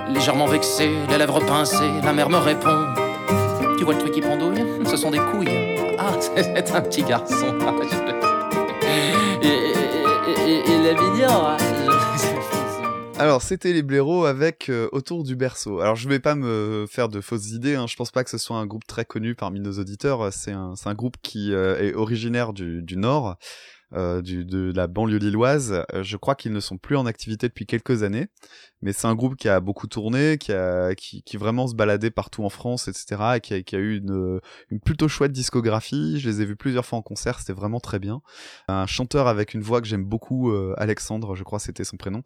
Légèrement vexée, les lèvres pincées, la mère me répond. Tu vois le truc qui pendouille? Ce sont des couilles. Ah, c'est un petit garçon. Ah, Et, est mignon. hein. Alors, c'était les blaireaux avec euh, Autour du berceau. Alors, je vais pas me faire de fausses idées, hein. je pense pas que ce soit un groupe très connu parmi nos auditeurs. C'est un, groupe qui euh, est originaire du, Nord, euh, de la banlieue lilloise. Je crois qu'ils ne sont plus en activité depuis quelques années, mais c'est un groupe qui a beaucoup tourné, qui, a, qui, qui vraiment se baladait partout en France, etc., et qui a, qui a eu une, une plutôt chouette discographie. Je les ai vus plusieurs fois en concert, c'était vraiment très bien. Un chanteur avec une voix que j'aime beaucoup, euh, Alexandre, je crois c'était son prénom.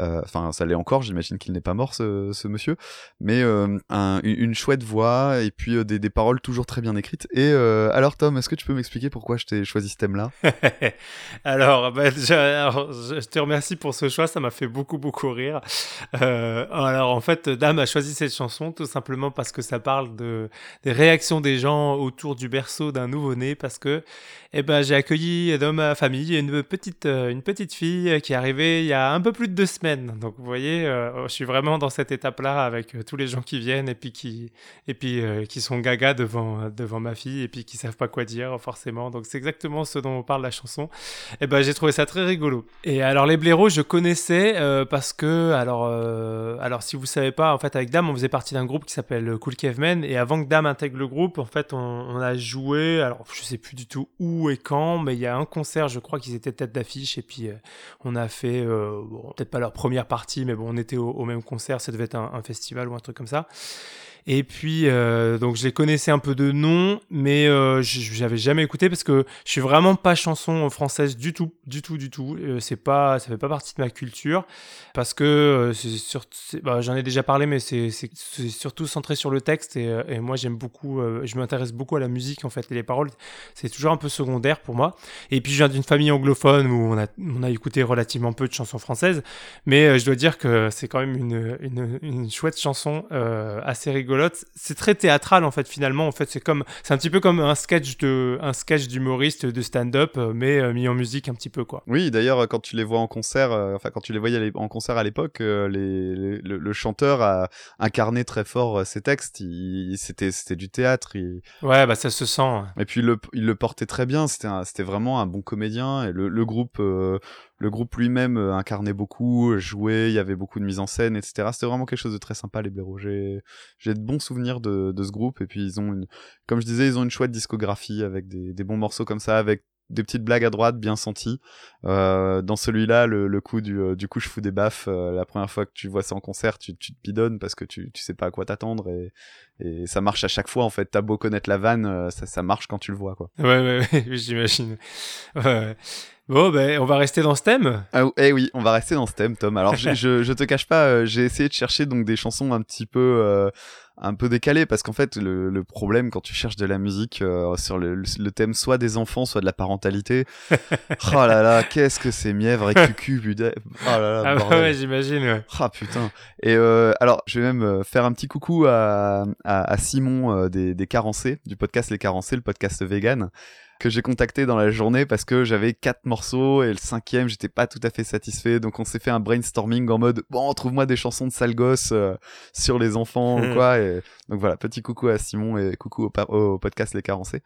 Euh, Enfin, ça l'est encore, j'imagine qu'il n'est pas mort, ce, ce monsieur. Mais euh, un- une, chouette voix, et puis euh, des, des paroles toujours très bien écrites. Et euh, alors Tom, est-ce que tu peux m'expliquer pourquoi je t'ai choisi ce thème-là? Alors, bah, alors, je te remercie pour ce choix, ça m'a fait beaucoup, beaucoup rire. Euh, alors, en fait, Dame a choisi cette chanson tout simplement parce que ça parle de, des réactions des gens autour du berceau d'un nouveau-né, parce que eh ben, j'ai accueilli dans ma famille une petite, euh, une petite fille qui est arrivée il y a un peu plus de deux semaines. Donc, vous voyez, euh, je suis vraiment dans cette étape-là avec tous les gens qui viennent et puis qui, et puis, qui sont gaga devant, devant ma fille et puis qui savent pas quoi dire, forcément. Donc, c'est exactement ce dont on parle la chanson. Et ben j'ai trouvé ça très rigolo. Et alors les blaireaux, je connaissais parce que alors euh, alors si vous savez pas, en fait avec Dame, on faisait partie d'un groupe qui s'appelle Cool Cavemen et avant que Dame intègre le groupe, en fait on, a joué. Alors je sais plus du tout où et quand, mais il y a un concert, je crois qu'ils étaient tête d'affiche et puis euh, on a fait euh, peut-être pas leur première partie, mais bon on était au, même concert, ça devait être un festival ou un truc comme ça. Et puis, euh, donc je les connaissais un peu de nom, mais euh, j'avais jamais écouté parce que je suis vraiment pas chanson française du tout, du tout, du tout. Euh, c'est pas, ça fait pas partie de ma culture parce que euh, bah, j'en ai déjà parlé, mais c'est surtout centré sur le texte et, euh, moi j'aime beaucoup, je m'intéresse beaucoup à la musique en fait et les paroles, c'est toujours un peu secondaire pour moi. Et puis je viens d'une famille anglophone où on a, écouté relativement peu de chansons françaises, mais je dois dire que c'est quand même une, une, une chouette chanson assez rigolote. C'est très théâtral en fait finalement. En fait, c'est comme c'est un petit peu comme un sketch de un sketch d'humoriste de stand-up, mais euh, mis en musique un petit peu quoi. Oui, d'ailleurs, quand tu les vois en concert, euh, enfin quand tu les voyais en concert à l'époque, euh, les, les- le, le chanteur a incarné très fort ses textes. Il, c'était c'était du théâtre. il- Ouais, bah ça se sent. Et puis il le, il le portait très bien. C'était un- c'était vraiment un bon comédien. Et le, le groupe le groupe lui-même euh, incarnait beaucoup, jouait. Il y avait beaucoup de mise en scène, etc. C'était vraiment quelque chose de très sympa les blaireaux. J'ai j'ai de bons souvenirs de, de ce groupe. Et puis ils ont une, comme je disais, ils ont une chouette discographie avec des, des bons morceaux comme ça, avec des petites blagues à droite bien senties. Euh, dans celui-là, le, le coup du, euh, du coup je fous des baffes, euh, la première fois que tu vois ça en concert, tu, tu te bidonnes parce que tu, tu sais pas à quoi t'attendre et, et ça marche à chaque fois en fait. T'as beau connaître la vanne, euh, ça, ça marche quand tu le vois quoi. Ouais, ouais, ouais, j'imagine. Ouais. Bon, ben on va rester dans ce thème. Ah, eh oui, on va rester dans ce thème, Tom. Alors, je, je, je te cache pas, euh, j'ai essayé de chercher donc des chansons un petit peu, euh, un peu décalées, parce qu'en fait, le, le problème quand tu cherches de la musique euh, sur le, le thème soit des enfants, soit de la parentalité, oh là là, qu'est-ce que c'est mièvre et cucu, putain. Oh là là, Ah ouais, j'imagine. Ouais. Ah putain. Et euh, alors, je vais même euh, faire un petit coucou à, à, à Simon euh, des, des Carencés, du podcast Les Carencés, le podcast vegan, que j'ai contacté dans la journée parce que j'avais quatre morceaux et le cinquième, j'étais pas tout à fait satisfait. Donc on s'est fait un brainstorming en mode bon, trouve-moi des chansons de sale gosse euh, sur les enfants ou quoi. Et donc voilà, petit coucou à Simon et coucou au, podcast Les Carencés.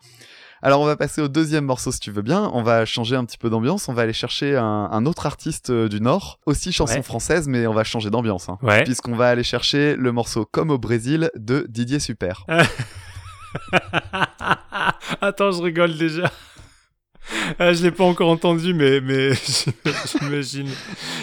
Alors on va passer au deuxième morceau si tu veux bien. On va changer un petit peu d'ambiance. On va aller chercher un, un autre artiste euh, du Nord, aussi chanson Ouais. française, mais on va changer d'ambiance. Hein, Ouais. Puisqu'on va aller chercher le morceau Comme au Brésil de Didier Super. Attends, je rigole déjà. Ah, je l'ai pas encore entendu, mais, mais j'imagine,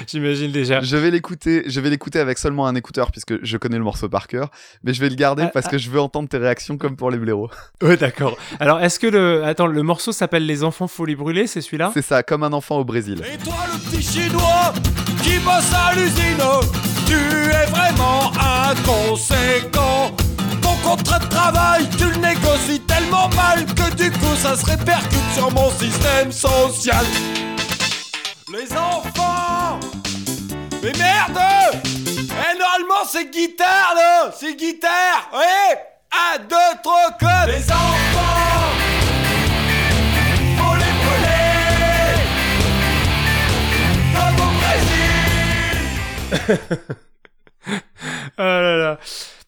j'imagine déjà. Je vais l'écouter, je vais l'écouter avec seulement un écouteur puisque je connais le morceau par cœur, mais je vais le garder Ah, parce que je veux entendre tes réactions comme pour les blaireaux. Ouais, d'accord. Alors, est-ce que le, attends, le morceau s'appelle Les enfants folie brûlée, c'est celui-là? C'est ça, comme un enfant au Brésil. Et toi le petit chinois qui bosse à l'usine, tu es vraiment inconséquent. Contrat de travail, tu le négocies tellement mal que du coup ça se répercute sur mon système social. Les enfants Mais merde Eh, normalement, c'est guitare, là C'est guitare Eh Un, deux, trois, Les enfants Faut les Comme Brésil Ah là là.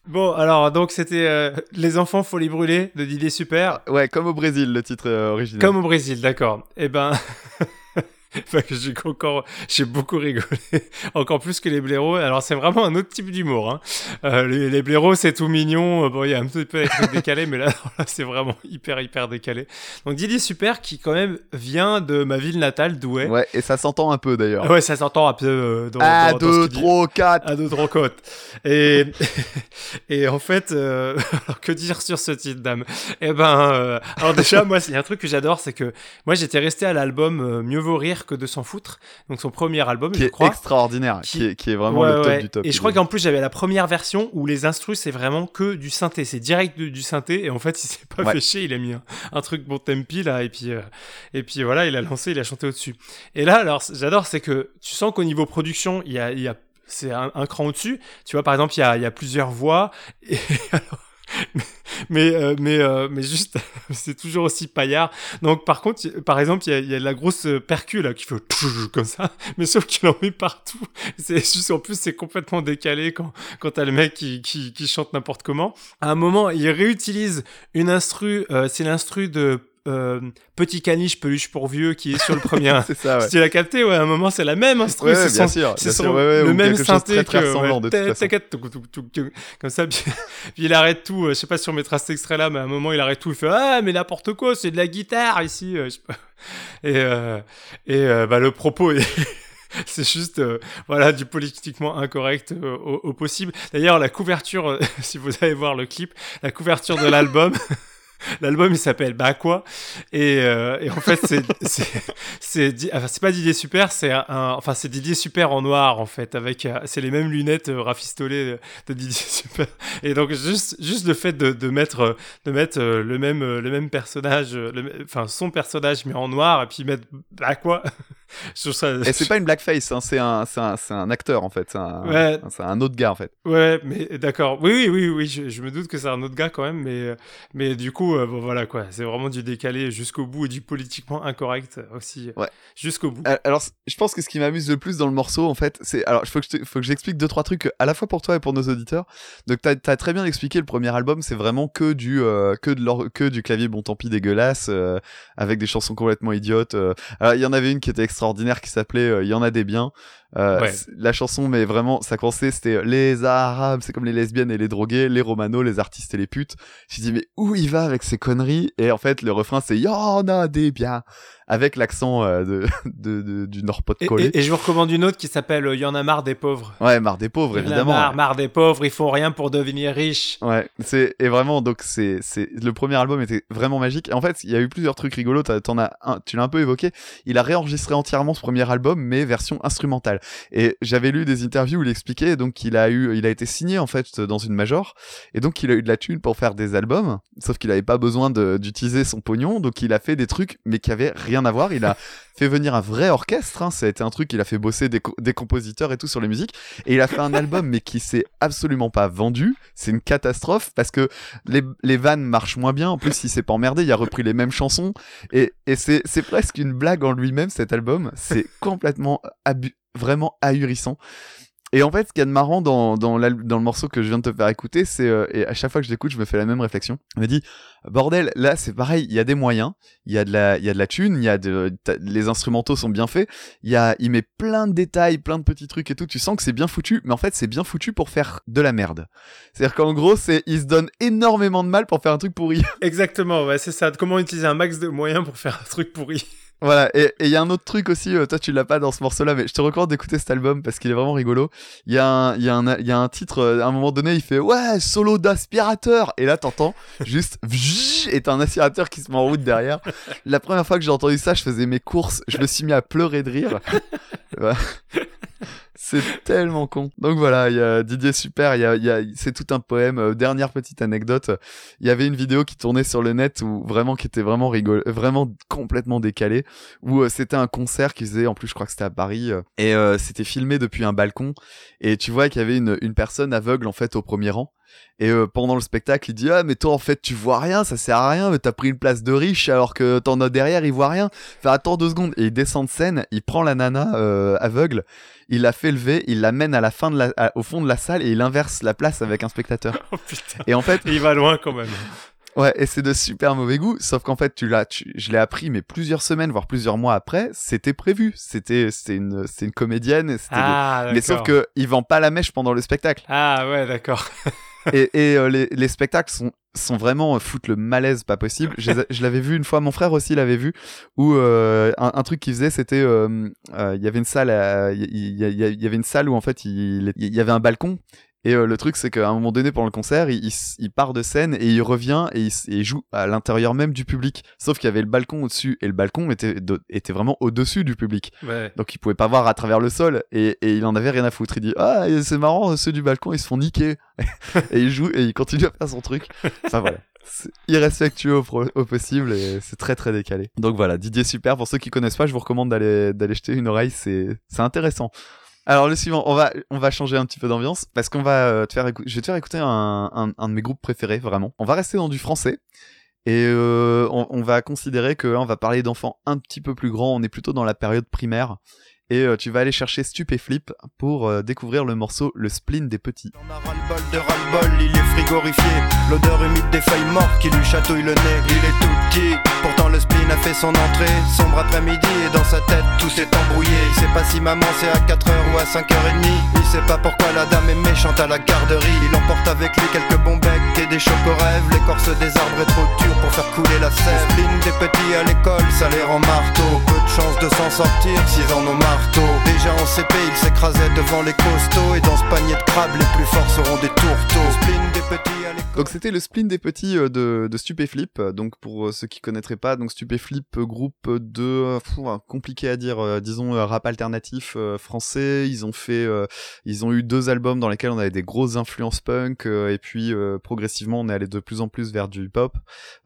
Bon, alors, donc, c'était euh, Les enfants, faut les brûler de Didier Super. Ouais, comme au Brésil, le titre euh, original. Comme au Brésil, d'accord. Eh ben. Enfin, j'ai encore, j'ai beaucoup rigolé, encore plus que les blaireaux. Alors c'est vraiment un autre type d'humour. Hein. Euh, les, les blaireaux c'est tout mignon. Euh, Bon, il y a un petit peu décalés, mais là, là, c'est vraiment hyper hyper décalé. Donc Didier Super qui quand même vient de ma ville natale, Douai. Ouais, et ça s'entend un peu d'ailleurs. Ouais, ça s'entend un peu euh, dans, Ah, dans- dans deux, trois, quatre. à d'autres côtes. Et, et en fait, euh, alors que dire sur ce titre d'âme Eh ben, alors déjà, moi, il y a un truc que j'adore, c'est que moi, j'étais resté à l'album Mieux vaut rire que de s'en foutre, donc son premier album, Qui je est crois. extraordinaire, Qui- qui, est, qui est vraiment Ouais, le top ouais. du top. Et je crois qu'en plus, j'avais la première version où les instrus, c'est vraiment que du synthé. C'est direct du, du synthé. Et en fait, il s'est pas Ouais. fait chier. Il a mis un, un truc bon tempi, là. Et puis, euh, et puis voilà, il a lancé, il a chanté au-dessus. Et là, alors, j'adore, c'est que tu sens qu'au niveau production, il y a, il y a c'est un, un cran au-dessus. Tu vois, par exemple, il y a, il y a plusieurs voix. Et alors, mais, euh, mais, euh, mais juste, c'est toujours aussi paillard. Donc, par contre, par exemple, il y a, la grosse euh, percu, là, qui fait comme ça. Mais sauf qu'il en met partout. C'est juste, en plus, c'est complètement décalé quand, quand t'as le mec qui, qui, qui chante n'importe comment. À un moment, il réutilise une instru, euh, c'est l'instru de euh, Petit caniche peluche pour vieux qui est sur le premier. c'est ça, ouais. Si tu l'as capté, ouais, à un moment, c'est la même instru. Ouais, c'est ouais, bien son- sûr, c'est son- sûr, ouais, ouais, le même synthé très, très que, comme ça. Puis, puis il arrête tout. euh, Je sais pas si on mettra cet extrait-là, mais à un moment, il arrête tout. Il fait Ah, mais n'importe quoi, c'est de la guitare ici. euh. Et, euh, et bah, le propos est. C'est juste, euh, voilà, du politiquement incorrect euh, au, au possible. D'ailleurs, la couverture, euh, si vous allez voir le clip, la couverture de l'album, l'album il s'appelle Bah quoi? Et, euh, et en fait c'est c'est enfin, pas Didier Super, c'est un, un- enfin c'est Didier Super en noir en fait avec euh, c'est les mêmes lunettes euh, rafistolées de, Didier Super. Et donc juste juste le fait de, de mettre de mettre le même le même personnage, le enfin son personnage mais en noir et puis mettre Bah quoi? Ça. Et c'est pas une blackface, hein, c'est un, un, un acteur en fait, c'est un, Ouais. c'est un autre gars en fait. Ouais, mais d'accord. Oui, oui, oui, oui. Je, je me doute que c'est un autre gars quand même, mais mais du coup, euh, bon voilà quoi. C'est vraiment du décalé jusqu'au bout et du politiquement incorrect aussi. euh, Ouais. Jusqu'au bout. Euh, Alors, je pense que ce qui m'amuse le plus dans le morceau, en fait, c'est. Alors, il faut que je j'explique deux, trois trucs, à la fois pour toi et pour nos auditeurs. Donc, t'as as très bien expliqué, le premier album, c'est vraiment que du, euh, que, de que du clavier bon tant pis dégueulasse, avec des chansons complètement idiotes. Alors, il y en avait une qui était extraordinaire qui s'appelait Il y en a des biens. Euh, Ouais. La chanson, mais vraiment, ça commençait, c'était euh, les arabes, c'est comme les lesbiennes et les drogués, les romanos, les artistes et les putes. Je dis, mais où il va avec ces conneries? Et en fait, le refrain, c'est y en a des biens, avec l'accent euh, de, de, de- du Et, Nord-Pas-de-Calais. et- et je vous recommande une autre qui s'appelle euh, Il y en a marre des pauvres. Ouais, marre des pauvres, évidemment. marre, marre des pauvres, ils font rien pour devenir riches. Ouais, c'est et vraiment donc c'est c'est le premier album était vraiment magique. Et en fait, il y a eu plusieurs trucs rigolos. T'en as un, tu l'as un peu évoqué. Il a réenregistré entièrement ce premier album, mais version instrumentale. Et j'avais lu des interviews où il expliquait donc qu'il a eu, il a été signé en fait dans une major, et donc il a eu de la thune pour faire des albums. Sauf qu'il avait pas besoin de- d'utiliser son pognon, donc il a fait des trucs mais qui avaient rien à voir. Il a fait venir un vrai orchestre. Hein. Ça a été un truc. Il a fait bosser des, des compositeurs et tout sur les musiques. Et il a fait un album, mais qui s'est absolument pas vendu. C'est une catastrophe parce que les, les vannes marchent moins bien. En plus, il s'est pas emmerdé. Il a repris les mêmes chansons. Et, et c'est, c'est presque une blague en lui-même, cet album. C'est complètement abu- vraiment ahurissant. Et en fait, ce qu'il y a de marrant dans, dans, dans le morceau que je viens de te faire écouter, c'est, euh, et à chaque fois que je l'écoute, je me fais la même réflexion. Je me dis, bordel, là, c'est pareil, il y a des moyens, il y a de la, il y a de la thune, il y a de, les instrumentaux sont bien faits, il y a, il met plein de détails, plein de petits trucs et tout, tu sens que c'est bien foutu, mais en fait, c'est bien foutu pour faire de la merde. C'est-à-dire qu'en gros, c'est, il se donne énormément de mal pour faire un truc pourri. Exactement, ouais, c'est ça. Comment utiliser un max de moyens pour faire un truc pourri. Voilà, et et il y a un autre truc aussi, euh, toi tu l'as pas dans ce morceau-là, mais je te recommande d'écouter cet album parce qu'il est vraiment rigolo. Il y, a un- il y, a un- il y a un titre, euh, à un moment donné, il fait Ouais, solo d'aspirateur Et là, t'entends juste et t'as un aspirateur qui se met en route derrière. La première fois que j'ai entendu ça, je faisais mes courses, je me suis mis à pleurer de rire. Ouais. C'est tellement con. Donc voilà, il y a Didier Super, il y a, y a, c'est tout un poème. Euh, dernière petite anecdote, il y avait une vidéo qui tournait sur le net où vraiment qui était vraiment rigolo, vraiment complètement décalé, où euh, c'était un concert qui faisait, en plus je crois que c'était à Paris, euh, et c'était filmé depuis un balcon, et tu vois qu'il y avait une, une personne aveugle en fait au premier rang. Et euh, pendant le spectacle, il dit ah mais toi en fait tu vois rien, ça sert à rien, mais t'as pris une place de riche alors que t'en as derrière, il voit rien. Fait attends deux secondes et il descend de scène, il prend la nana euh, aveugle, il la fait lever, il l'amène à la fin de la, à- au fond de la salle et il inverse la place avec un spectateur. Oh putain. Et en fait, il va loin quand même. ouais, et c'est de super mauvais goût. Sauf qu'en fait, tu l'as, je l'ai appris, mais plusieurs semaines, voire plusieurs mois après, c'était prévu. C'était, c'était une, c'est une comédienne. C'était de- Ah, Mais sauf que il vend pas la mèche pendant le spectacle. Ah ouais, d'accord. et et euh, les, les spectacles sont sont vraiment euh, foutent le malaise pas possible. Je, l'avais vu une fois, mon frère aussi l'avait vu, où euh, un, un truc qu'il faisait, c'était euh, euh, il y avait une salle, il y, y avait une salle où en fait il, il y avait un balcon. Et euh, le truc, c'est qu'à un moment donné, pendant le concert, il, il s- il part de scène et il revient et il, s- et il joue à l'intérieur même du public. Sauf qu'il y avait le balcon au-dessus et le balcon était, de- était vraiment au-dessus du public. Ouais. Donc il pouvait pas voir à travers le sol et, et il en avait rien à foutre. Il dit ah c'est marrant ceux du balcon ils se font niquer et il joue et il continue à faire son truc. Enfin voilà. C'est irrespectueux au, pro- au possible et c'est très très décalé. Donc voilà, Didier Super, pour ceux qui connaissent pas, je vous recommande d'aller d'aller jeter une oreille, c'est c'est intéressant. Alors le suivant, on va on va changer un petit peu d'ambiance parce qu'on va euh, te faire je vais te faire écouter un, un, de mes groupes préférés vraiment. On va rester dans du français et euh, on, va considérer que là, on va parler d'enfants un petit peu plus grands, on est plutôt dans la période primaire et euh, tu vas aller chercher Stupéflip pour découvrir le morceau Le spleen des petits. On a ras-le-bol de ras-le-bol, il est frigorifié. L'odeur humide des feuilles mortes qui lui chatouille le nez. Il est tout petit, pourtant le spleen a fait son entrée. Sombre après-midi et dans sa tête tout s'est embrouillé. Il sait pas si maman c'est à 4h ou à 5h30. Il sait pas pourquoi la dame est méchante à la garderie. Il emporte avec lui quelques bons becs et des chocorèves. L'écorce des arbres est trop dure pour faire couler la sève. Le spleen des petits à l'école, ça les rend marteau. Peu de chance de s'en sortir s'ils en ont marteau. Déjà en CP, il s'écrasait devant les costauds. Et dans ce panier de crabes, les plus forts seront des tourteaux. Le spleen des petits à l'école. Donc c'était le spleen des petits euh, de, de Stupéflip. Donc pour euh, ceux qui connaîtraient pas, donc Stupéflip, euh, groupe de euh, pfff, euh, compliqué à dire, disons rap alternatif français. Ils ont fait, ils ont eu deux albums dans lesquels on avait des grosses influences punk et puis progressivement on est allé de plus en plus vers du hip-hop.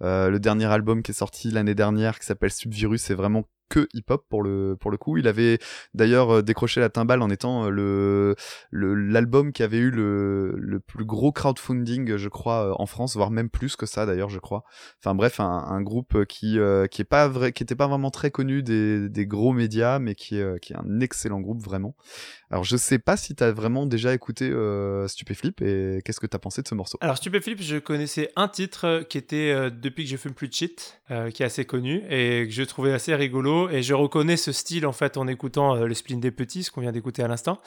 Le dernier album qui est sorti l'année dernière qui s'appelle Subvirus, c'est vraiment que hip-hop pour le pour le coup. Il avait d'ailleurs euh, décroché la timbale en étant euh, le l'album qui avait eu le le plus gros crowdfunding, je crois, euh, en France, voire même plus que ça d'ailleurs, je crois. Enfin bref, un, un groupe qui euh, qui est pas vrai, pas vraiment très connu des des gros médias, mais qui qui est un excellent groupe vraiment. Alors je sais pas si t'as vraiment déjà écouté euh, Stupéflip et qu'est-ce que t'as pensé de ce morceau? Alors Stupéflip, je connaissais un titre qui était Depuis que je fume plus de shit, qui est assez connu et que je trouvais assez rigolo et je reconnais ce style en fait en écoutant euh, le spleen des petits, ce qu'on vient d'écouter à l'instant.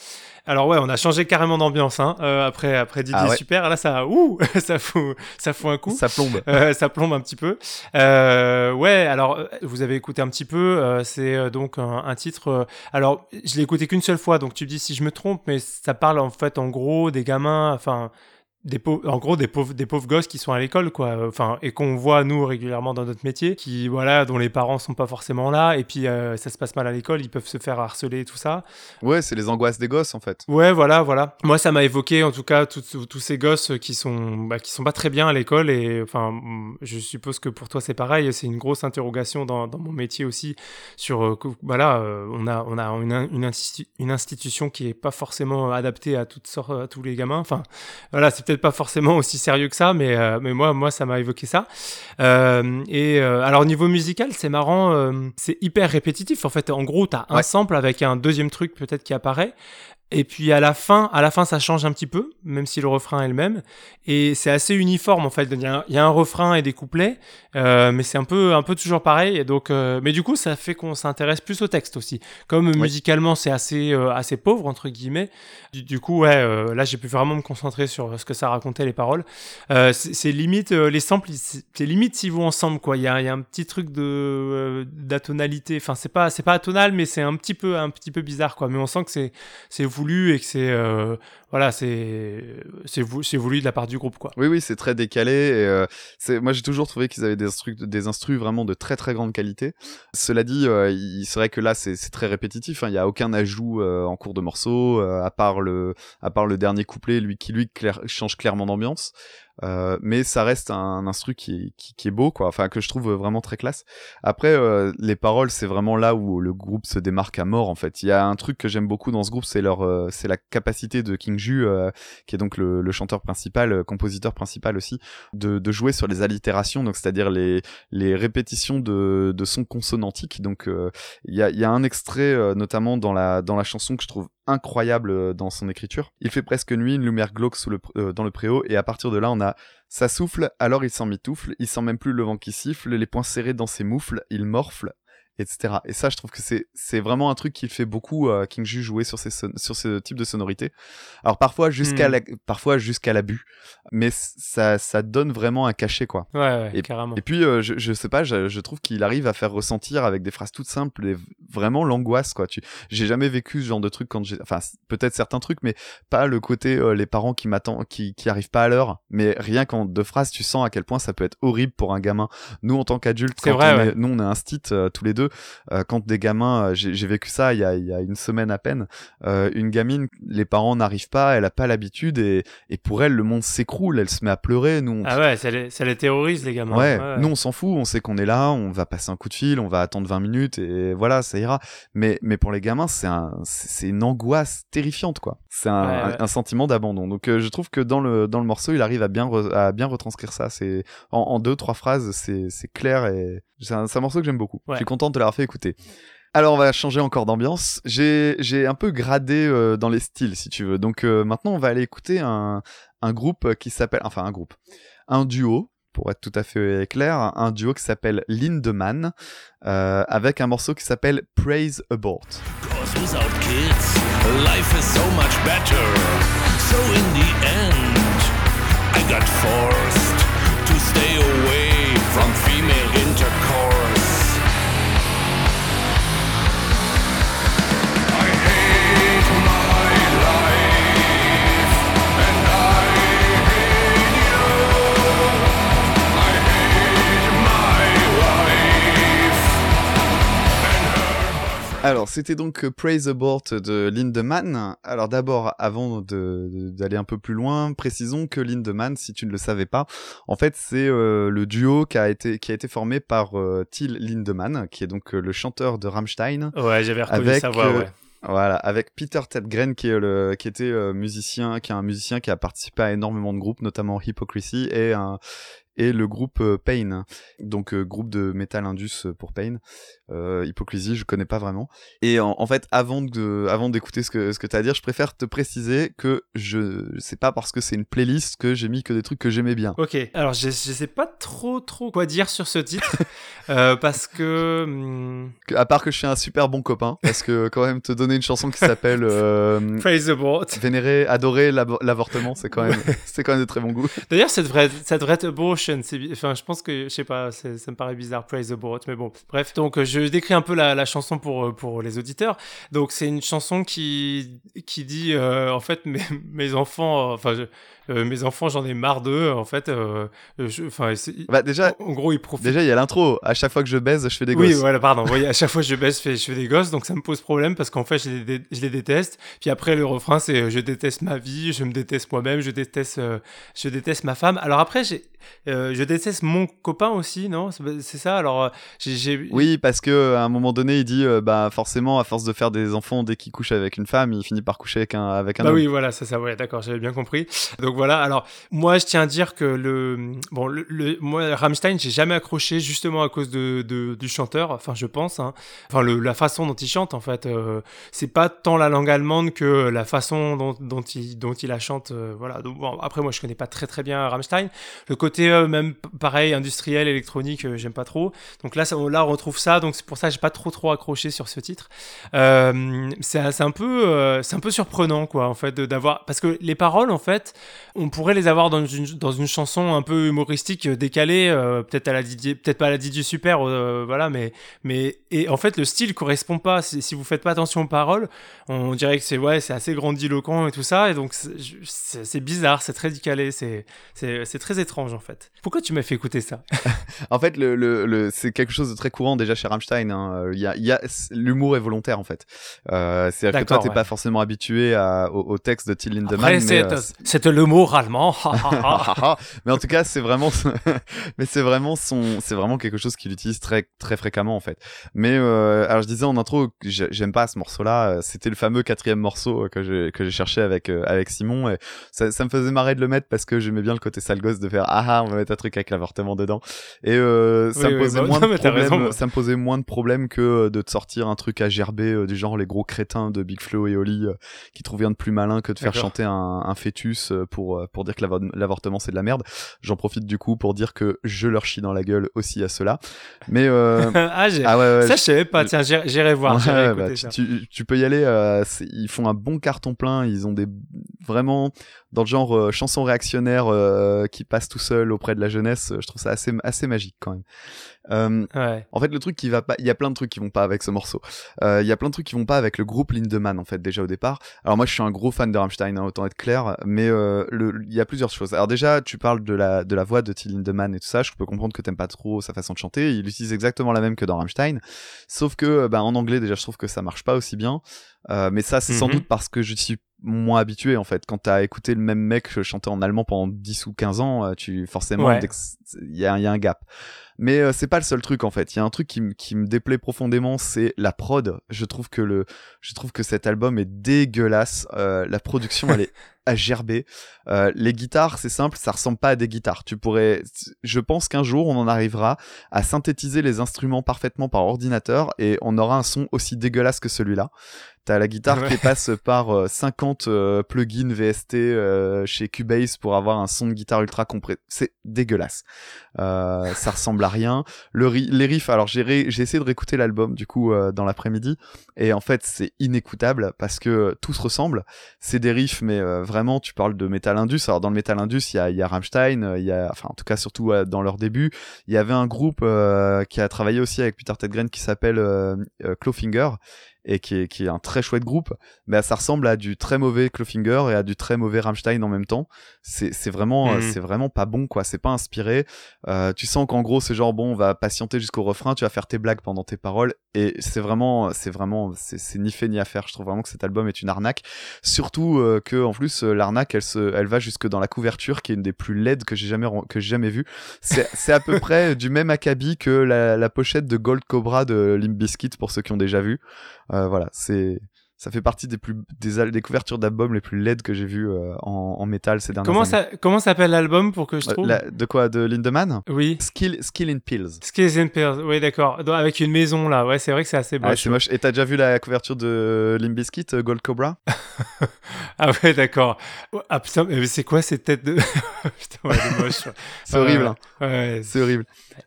Alors ouais, on a changé carrément d'ambiance hein, euh, après après Didier Ah ouais. Super. Là ça ouh, ça fout ça fout un coup. Ça plombe. Euh, ça plombe un petit peu. Ouais, alors vous avez écouté un petit peu. c'est donc un, un titre. alors je l'ai écouté qu'une seule fois, donc tu me dis si je me trompe, mais ça parle en fait en gros des gamins, enfin des pauvres, en gros des pauvres, des pauvres gosses qui sont à l'école, quoi. Enfin et qu'on voit nous régulièrement dans notre métier, qui voilà, dont les parents sont pas forcément là, et puis euh, ça se passe mal à l'école, ils peuvent se faire harceler et tout ça. Ouais, c'est les angoisses des gosses en fait. Ouais, voilà, voilà. Moi, ça m'a évoqué, en tout cas, tous- ces gosses qui sont, bah, qui sont pas très bien à l'école. Et enfin, je suppose que pour toi, c'est pareil. C'est une grosse interrogation dans, dans mon métier aussi sur, euh, voilà, euh, on a, on a une, une, institu- une institution qui est pas forcément adaptée à toutes sortes, à tous les gamins. Enfin, voilà, c'est peut-être pas forcément aussi sérieux que ça, mais, euh, mais moi, moi, ça m'a évoqué ça. Euh, et euh, alors, au niveau musical, c'est marrant, c'est hyper répétitif. En fait, en gros, t'as un Ouais. sample avec un deuxième truc peut-être qui apparaît. Et puis à la fin, à la fin, ça change un petit peu, même si le refrain est le même. Et c'est assez uniforme en fait. Il y a un, il y a un refrain et des couplets, euh, mais c'est un peu, un peu toujours pareil. Et donc, euh, mais du coup, ça fait qu'on s'intéresse plus au texte aussi. Comme musicalement, c'est assez, euh, assez pauvre entre guillemets. Du, du coup, ouais, là, j'ai pu vraiment me concentrer sur ce que ça racontait les paroles. C'est limite les samples, c'est limite s'ils vont ensemble quoi. Il y a, il y a un petit truc de d'atonalité. Enfin, c'est pas, c'est pas atonal, mais c'est un petit peu, un petit peu bizarre quoi. Mais on sent que c'est c'est voulu et que c'est euh, voilà, c'est c'est vou- c'est voulu de la part du groupe quoi. Oui, oui, c'est très décalé. Et, euh, c'est, moi, j'ai toujours trouvé qu'ils avaient des instrus, des instrus vraiment de très très grande qualité. Cela dit, euh, il, vrai que là, c'est, très répétitif. hein. Il y a aucun ajout euh, en cours de morceau, euh, à part le, à part le dernier couplet, lui qui lui change clairement d'ambiance. Euh, mais ça reste un, instru qui qui, qui est beau, quoi. Enfin, que je trouve vraiment très classe. Après, euh, les paroles, c'est vraiment là où le groupe se démarque à mort, en fait. Il y a un truc que j'aime beaucoup dans ce groupe, c'est leur, euh, c'est la capacité de King Ju, euh, qui est donc le, le chanteur principal, euh, compositeur principal aussi, de, de jouer sur les allitérations, donc c'est-à-dire les, les répétitions de, de sons consonantiques. Donc, il y, a, y a un extrait, notamment dans la, dans la chanson, que je trouve incroyable euh, dans son écriture. Il fait presque nuit, une lumière glauque sous le, euh, dans le préau, et à partir de là, on a ça souffle, alors il s'en mitoufle, il sent même plus le vent qui siffle, les poings serrés dans ses moufles, il morfle, etc. Et ça, je trouve que c'est c'est vraiment un truc qu'il fait beaucoup euh, King Ju jouer sur ces sur ce type de sonorité. Alors parfois jusqu'à la parfois jusqu'à l'abus, mais ça ça donne vraiment un cachet quoi. Ouais, ouais Et- carrément. Et puis euh, je, je sais pas, je, je trouve qu'il arrive à faire ressentir avec des phrases toutes simples et vraiment l'angoisse quoi. Tu j'ai jamais vécu ce genre de truc quand j'ai enfin peut-être certains trucs mais pas le côté euh, les parents qui m'attendent qui qui arrivent pas à l'heure, mais rien qu'en deux phrases tu sens à quel point ça peut être horrible pour un gamin. Nous en tant qu'adultes nous on est un stit euh, tous les deux euh, quand des gamins, euh, j'ai vécu ça il y a, il y a une semaine à peine, euh, une gamine, les parents n'arrivent pas, elle a pas l'habitude et, et pour elle le monde s'écroule, elle se met à pleurer, nous on, Ah ouais, ça les, ça les terrorise les gamins. Ouais, nous on s'en fout, on sait qu'on est là, on va passer un coup de fil, on va attendre 20 minutes et voilà, ça ira. Mais, mais pour les gamins, c'est un, une angoisse terrifiante quoi. C'est un, Ouais, un- ouais. un sentiment d'abandon. Donc euh, je trouve que dans le, dans le morceau, il arrive à bien, re- à bien retranscrire ça. C'est en, en deux, trois phrases, c'est, c'est clair et c'est un, c'est un morceau que j'aime beaucoup. Ouais. Je suis content de te l'avoir fait écouter. Alors on va changer encore d'ambiance. J'ai j'ai un peu gradé euh, dans les styles si tu veux. Donc euh, maintenant on va aller écouter un un groupe qui s'appelle enfin un groupe, un duo pour être tout à fait clair, un duo qui s'appelle Lindemann euh, avec un morceau qui s'appelle Praise Abort. Cause without kids, life is so much better. So in the end, I got forced to stay away from female intercourse. Alors, c'était donc euh, Praise Abort de Lindemann. Alors d'abord, avant d'aller un peu plus loin, précisons que Lindemann, si tu ne le savais pas, en fait, c'est euh, le duo qui a été qui a été formé par euh, Till Lindemann, qui est donc euh, le chanteur de Rammstein. Ouais, j'avais reconnu Avec, sa voix, euh, ouais. Voilà, avec Peter Tedgren qui est le qui était euh, musicien, qui est un musicien qui a participé à énormément de groupes, notamment Hypocrisy et un et le groupe euh, Pain, donc euh, groupe de metal indus euh, pour Pain. Hypocrisy, je connais pas vraiment. Et en, en fait, avant de avant d'écouter ce que ce que t'as à dire, je préfère te préciser que je c'est pas parce que c'est une playlist que j'ai mis que des trucs que j'aimais bien. Ok, alors je, je sais pas trop trop quoi dire sur ce titre parce que hum, Que- à part que je suis un super bon copain, parce que quand même te donner une chanson qui s'appelle euh, Praise the Board. Vénérer, adorer l'avortement, c'est quand même c'est quand même de très bon goût. D'ailleurs, ça devrait, ça devrait être. Enfin, je pense que, je sais pas, ça me paraît bizarre, praise the board. Mais bon, bref. Donc, euh, je décris un peu la, chanson pour, euh, pour les auditeurs. Donc, c'est une chanson qui, qui dit, euh, en fait, mes, mes enfants, enfin, je- euh, mes enfants, j'en ai marre d'eux, en fait. euh, Enfin, Bah déjà en gros, ils profitent. déjà il y a l'intro, à chaque fois que je baise, je fais des Oui, gosses. voilà, pardon. Voyez, à chaque fois que je baisse, je fais, je fais des gosses, donc ça me pose problème parce qu'en fait, je les, je les déteste. Puis après, le refrain, c'est euh, je déteste ma vie, je me déteste moi-même, je déteste, je déteste ma femme. Alors après, j'ai, euh, je déteste mon copain aussi, non? C'est ça? Alors, j'ai, Oui, parce que à un moment donné, il dit euh, bah forcément à force de faire des enfants dès qu'il couche avec une femme, il finit par coucher avec un avec un Bah homme. oui, voilà, c'est ça, ouais, d'accord, j'avais bien compris. Donc voilà, alors moi je tiens à dire que le bon, le, le- moi Rammstein, j'ai jamais accroché justement à cause de, de- du chanteur, enfin je pense, hein. enfin le, la façon dont il chante en fait, euh, c'est pas tant la langue allemande que la façon dont, dont il dont il la chante, euh, voilà. Donc, bon, après moi je connais pas très très bien Rammstein, le côté euh, même pareil industriel électronique, euh, j'aime pas trop. Donc là, ça, là on retrouve ça, donc c'est pour ça que j'ai pas trop trop accroché sur ce titre. C'est un peu c'est un peu surprenant quoi en fait d'avoir parce que les paroles en fait on pourrait les avoir dans une, dans une chanson un peu humoristique, euh, décalée, euh, peut-être à la Didier, peut-être pas à la Didier Super, euh, voilà, mais, mais, et en fait, le style correspond pas. Si, si vous faites pas attention aux paroles, on dirait que c'est, ouais, c'est assez grandiloquent et tout ça, et donc c'est- bizarre, c'est très décalé, c'est, c'est, très étrange en fait. Pourquoi tu m'as fait écouter ça? En fait, le, le, le- c'est quelque chose de très courant déjà chez Rammstein. hein. Il y a, il y a, l'humour est volontaire en fait. Euh, C'est-à-dire que toi, t'es ouais. pas forcément habitué à, au, au texte de Till Lindemann. Après, c'est, euh, c'est le mot allemand. mais en tout cas, c'est vraiment, mais c'est vraiment son, c'est vraiment quelque chose qu'il utilise très, très fréquemment en fait. Mais euh, alors je disais en intro, j'aime pas ce morceau-là. euh, C'était le fameux quatrième morceau euh, que j'ai que j'ai cherché avec euh, avec Simon et ça, ça me faisait marrer de le mettre parce que j'aimais bien le côté sale gosse de faire ah ah on va mettre un truc avec l'avortement dedans et euh, ça Oui, me oui, posait bah, moins non, de problèmes. raison, ça me posait moins de problèmes que de te sortir un truc à gerber du genre les gros crétins de Big Flo et Oli qui trouvent rien de plus malin que de faire chanter un, un fœtus euh, pour euh, pour dire que l'avo- l'avortement c'est de la merde. J'en profite du coup pour dire que je leur chie dans la gueule aussi à cela. Mais euh, ah, j'ai, ah ouais, ouais, ça, je savais pas. Tiens, j'irai voir. Ouais, bah, tu, ça. tu- tu peux y aller. euh, ils font un bon carton plein. Ils ont des vraiment dans le genre euh, chanson réactionnaire euh, qui passe tout seul auprès de la jeunesse. Je trouve ça assez assez magique quand même. Euh, Ouais. en fait, le truc qui va pas, il y a plein de trucs qui vont pas avec ce morceau. Euh, Il y a plein de trucs qui vont pas avec le groupe Lindemann en fait déjà au départ. Alors moi, je suis un gros fan de Rammstein, hein, autant être clair. Mais euh, il y a plusieurs choses. Alors déjà, tu parles de la de la voix de Till Lindemann et tout ça. Je peux comprendre que t'aimes pas trop sa façon de chanter. Il utilise exactement la même que dans Rammstein, sauf que bah, en anglais déjà, je trouve que ça marche pas aussi bien. Euh, mais ça, c'est sans Mhm. doute parce que je suis moins habitué en fait. Quand t'as écouté le même mec chanter en allemand pendant 10 ou 15 ans, euh, tu forcément Ouais. dès que c- il y a, il y a un gap. Mais euh, c'est pas le seul truc en fait. Il y a un truc qui, me- qui me déplaît profondément, c'est la prod. Je trouve que le, je trouve que cet album est dégueulasse. Euh, la production, elle est à gerber. Euh, les guitares, c'est simple, ça ressemble pas à des guitares. Tu pourrais, je pense qu'un jour on en arrivera à synthétiser les instruments parfaitement par ordinateur et on aura un son aussi dégueulasse que celui-là. T'as la guitare Ouais. qui passe par euh, 50 euh, plugins VST chez Cubase pour avoir un son de guitare ultra compressé. C'est dégueulasse. Euh, ça ressemble à rien. Le les riffs, alors j'ai essayé de réécouter l'album du coup euh, dans l'après-midi et en fait c'est inécoutable parce que tout se ressemble. C'est des riffs mais euh, vraiment tu parles de Metal Indus. Alors dans le Metal Indus il y a, Rammstein, il y a enfin en tout cas surtout dans leur début il y avait un groupe qui a travaillé aussi avec Peter Tedgren qui s'appelle Clawfinger et qui est, qui est un très chouette groupe, mais ça ressemble à du très mauvais Clawfinger et à du très mauvais Rammstein en même temps. C'est vraiment, euh, Mhm. c'est vraiment pas bon, quoi. C'est pas inspiré. Euh, tu sens qu'en gros, c'est genre, bon, on va patienter jusqu'au refrain, tu vas faire tes blagues pendant tes paroles, et c'est vraiment, c'est vraiment, c'est ni fait ni à faire. Je trouve vraiment que cet album est une arnaque. Surtout euh, que, en plus, euh, l'arnaque, elle se, elle va jusque dans la couverture, qui est une des plus laides que j'ai jamais, que j'ai jamais vues. C'est c'est à peu près du même acabit que la, la pochette de Gold Cobra de Limp Bizkit pour ceux qui ont déjà vu. Euh, voilà, c'est ça fait partie des plus des, couvertures d'albums les plus laides que j'ai vues euh, en, en métal ces dernières Comment années. ça, comment s'appelle l'album pour que je Euh, trouve la- de quoi de Lindemann Oui. Skill Skill in Pills. Skills and Pears, oui d'accord. Avec une maison là, ouais c'est vrai que c'est assez Ah, moche. c'est moche. Et t'as déjà vu la couverture de Limp Bizkit, euh, Gold Cobra? Ah ouais d'accord. Ah putain, mais c'est quoi cette tête de... putain ouais, moche. C'est horrible. hein. Ouais, ouais. C'est horrible.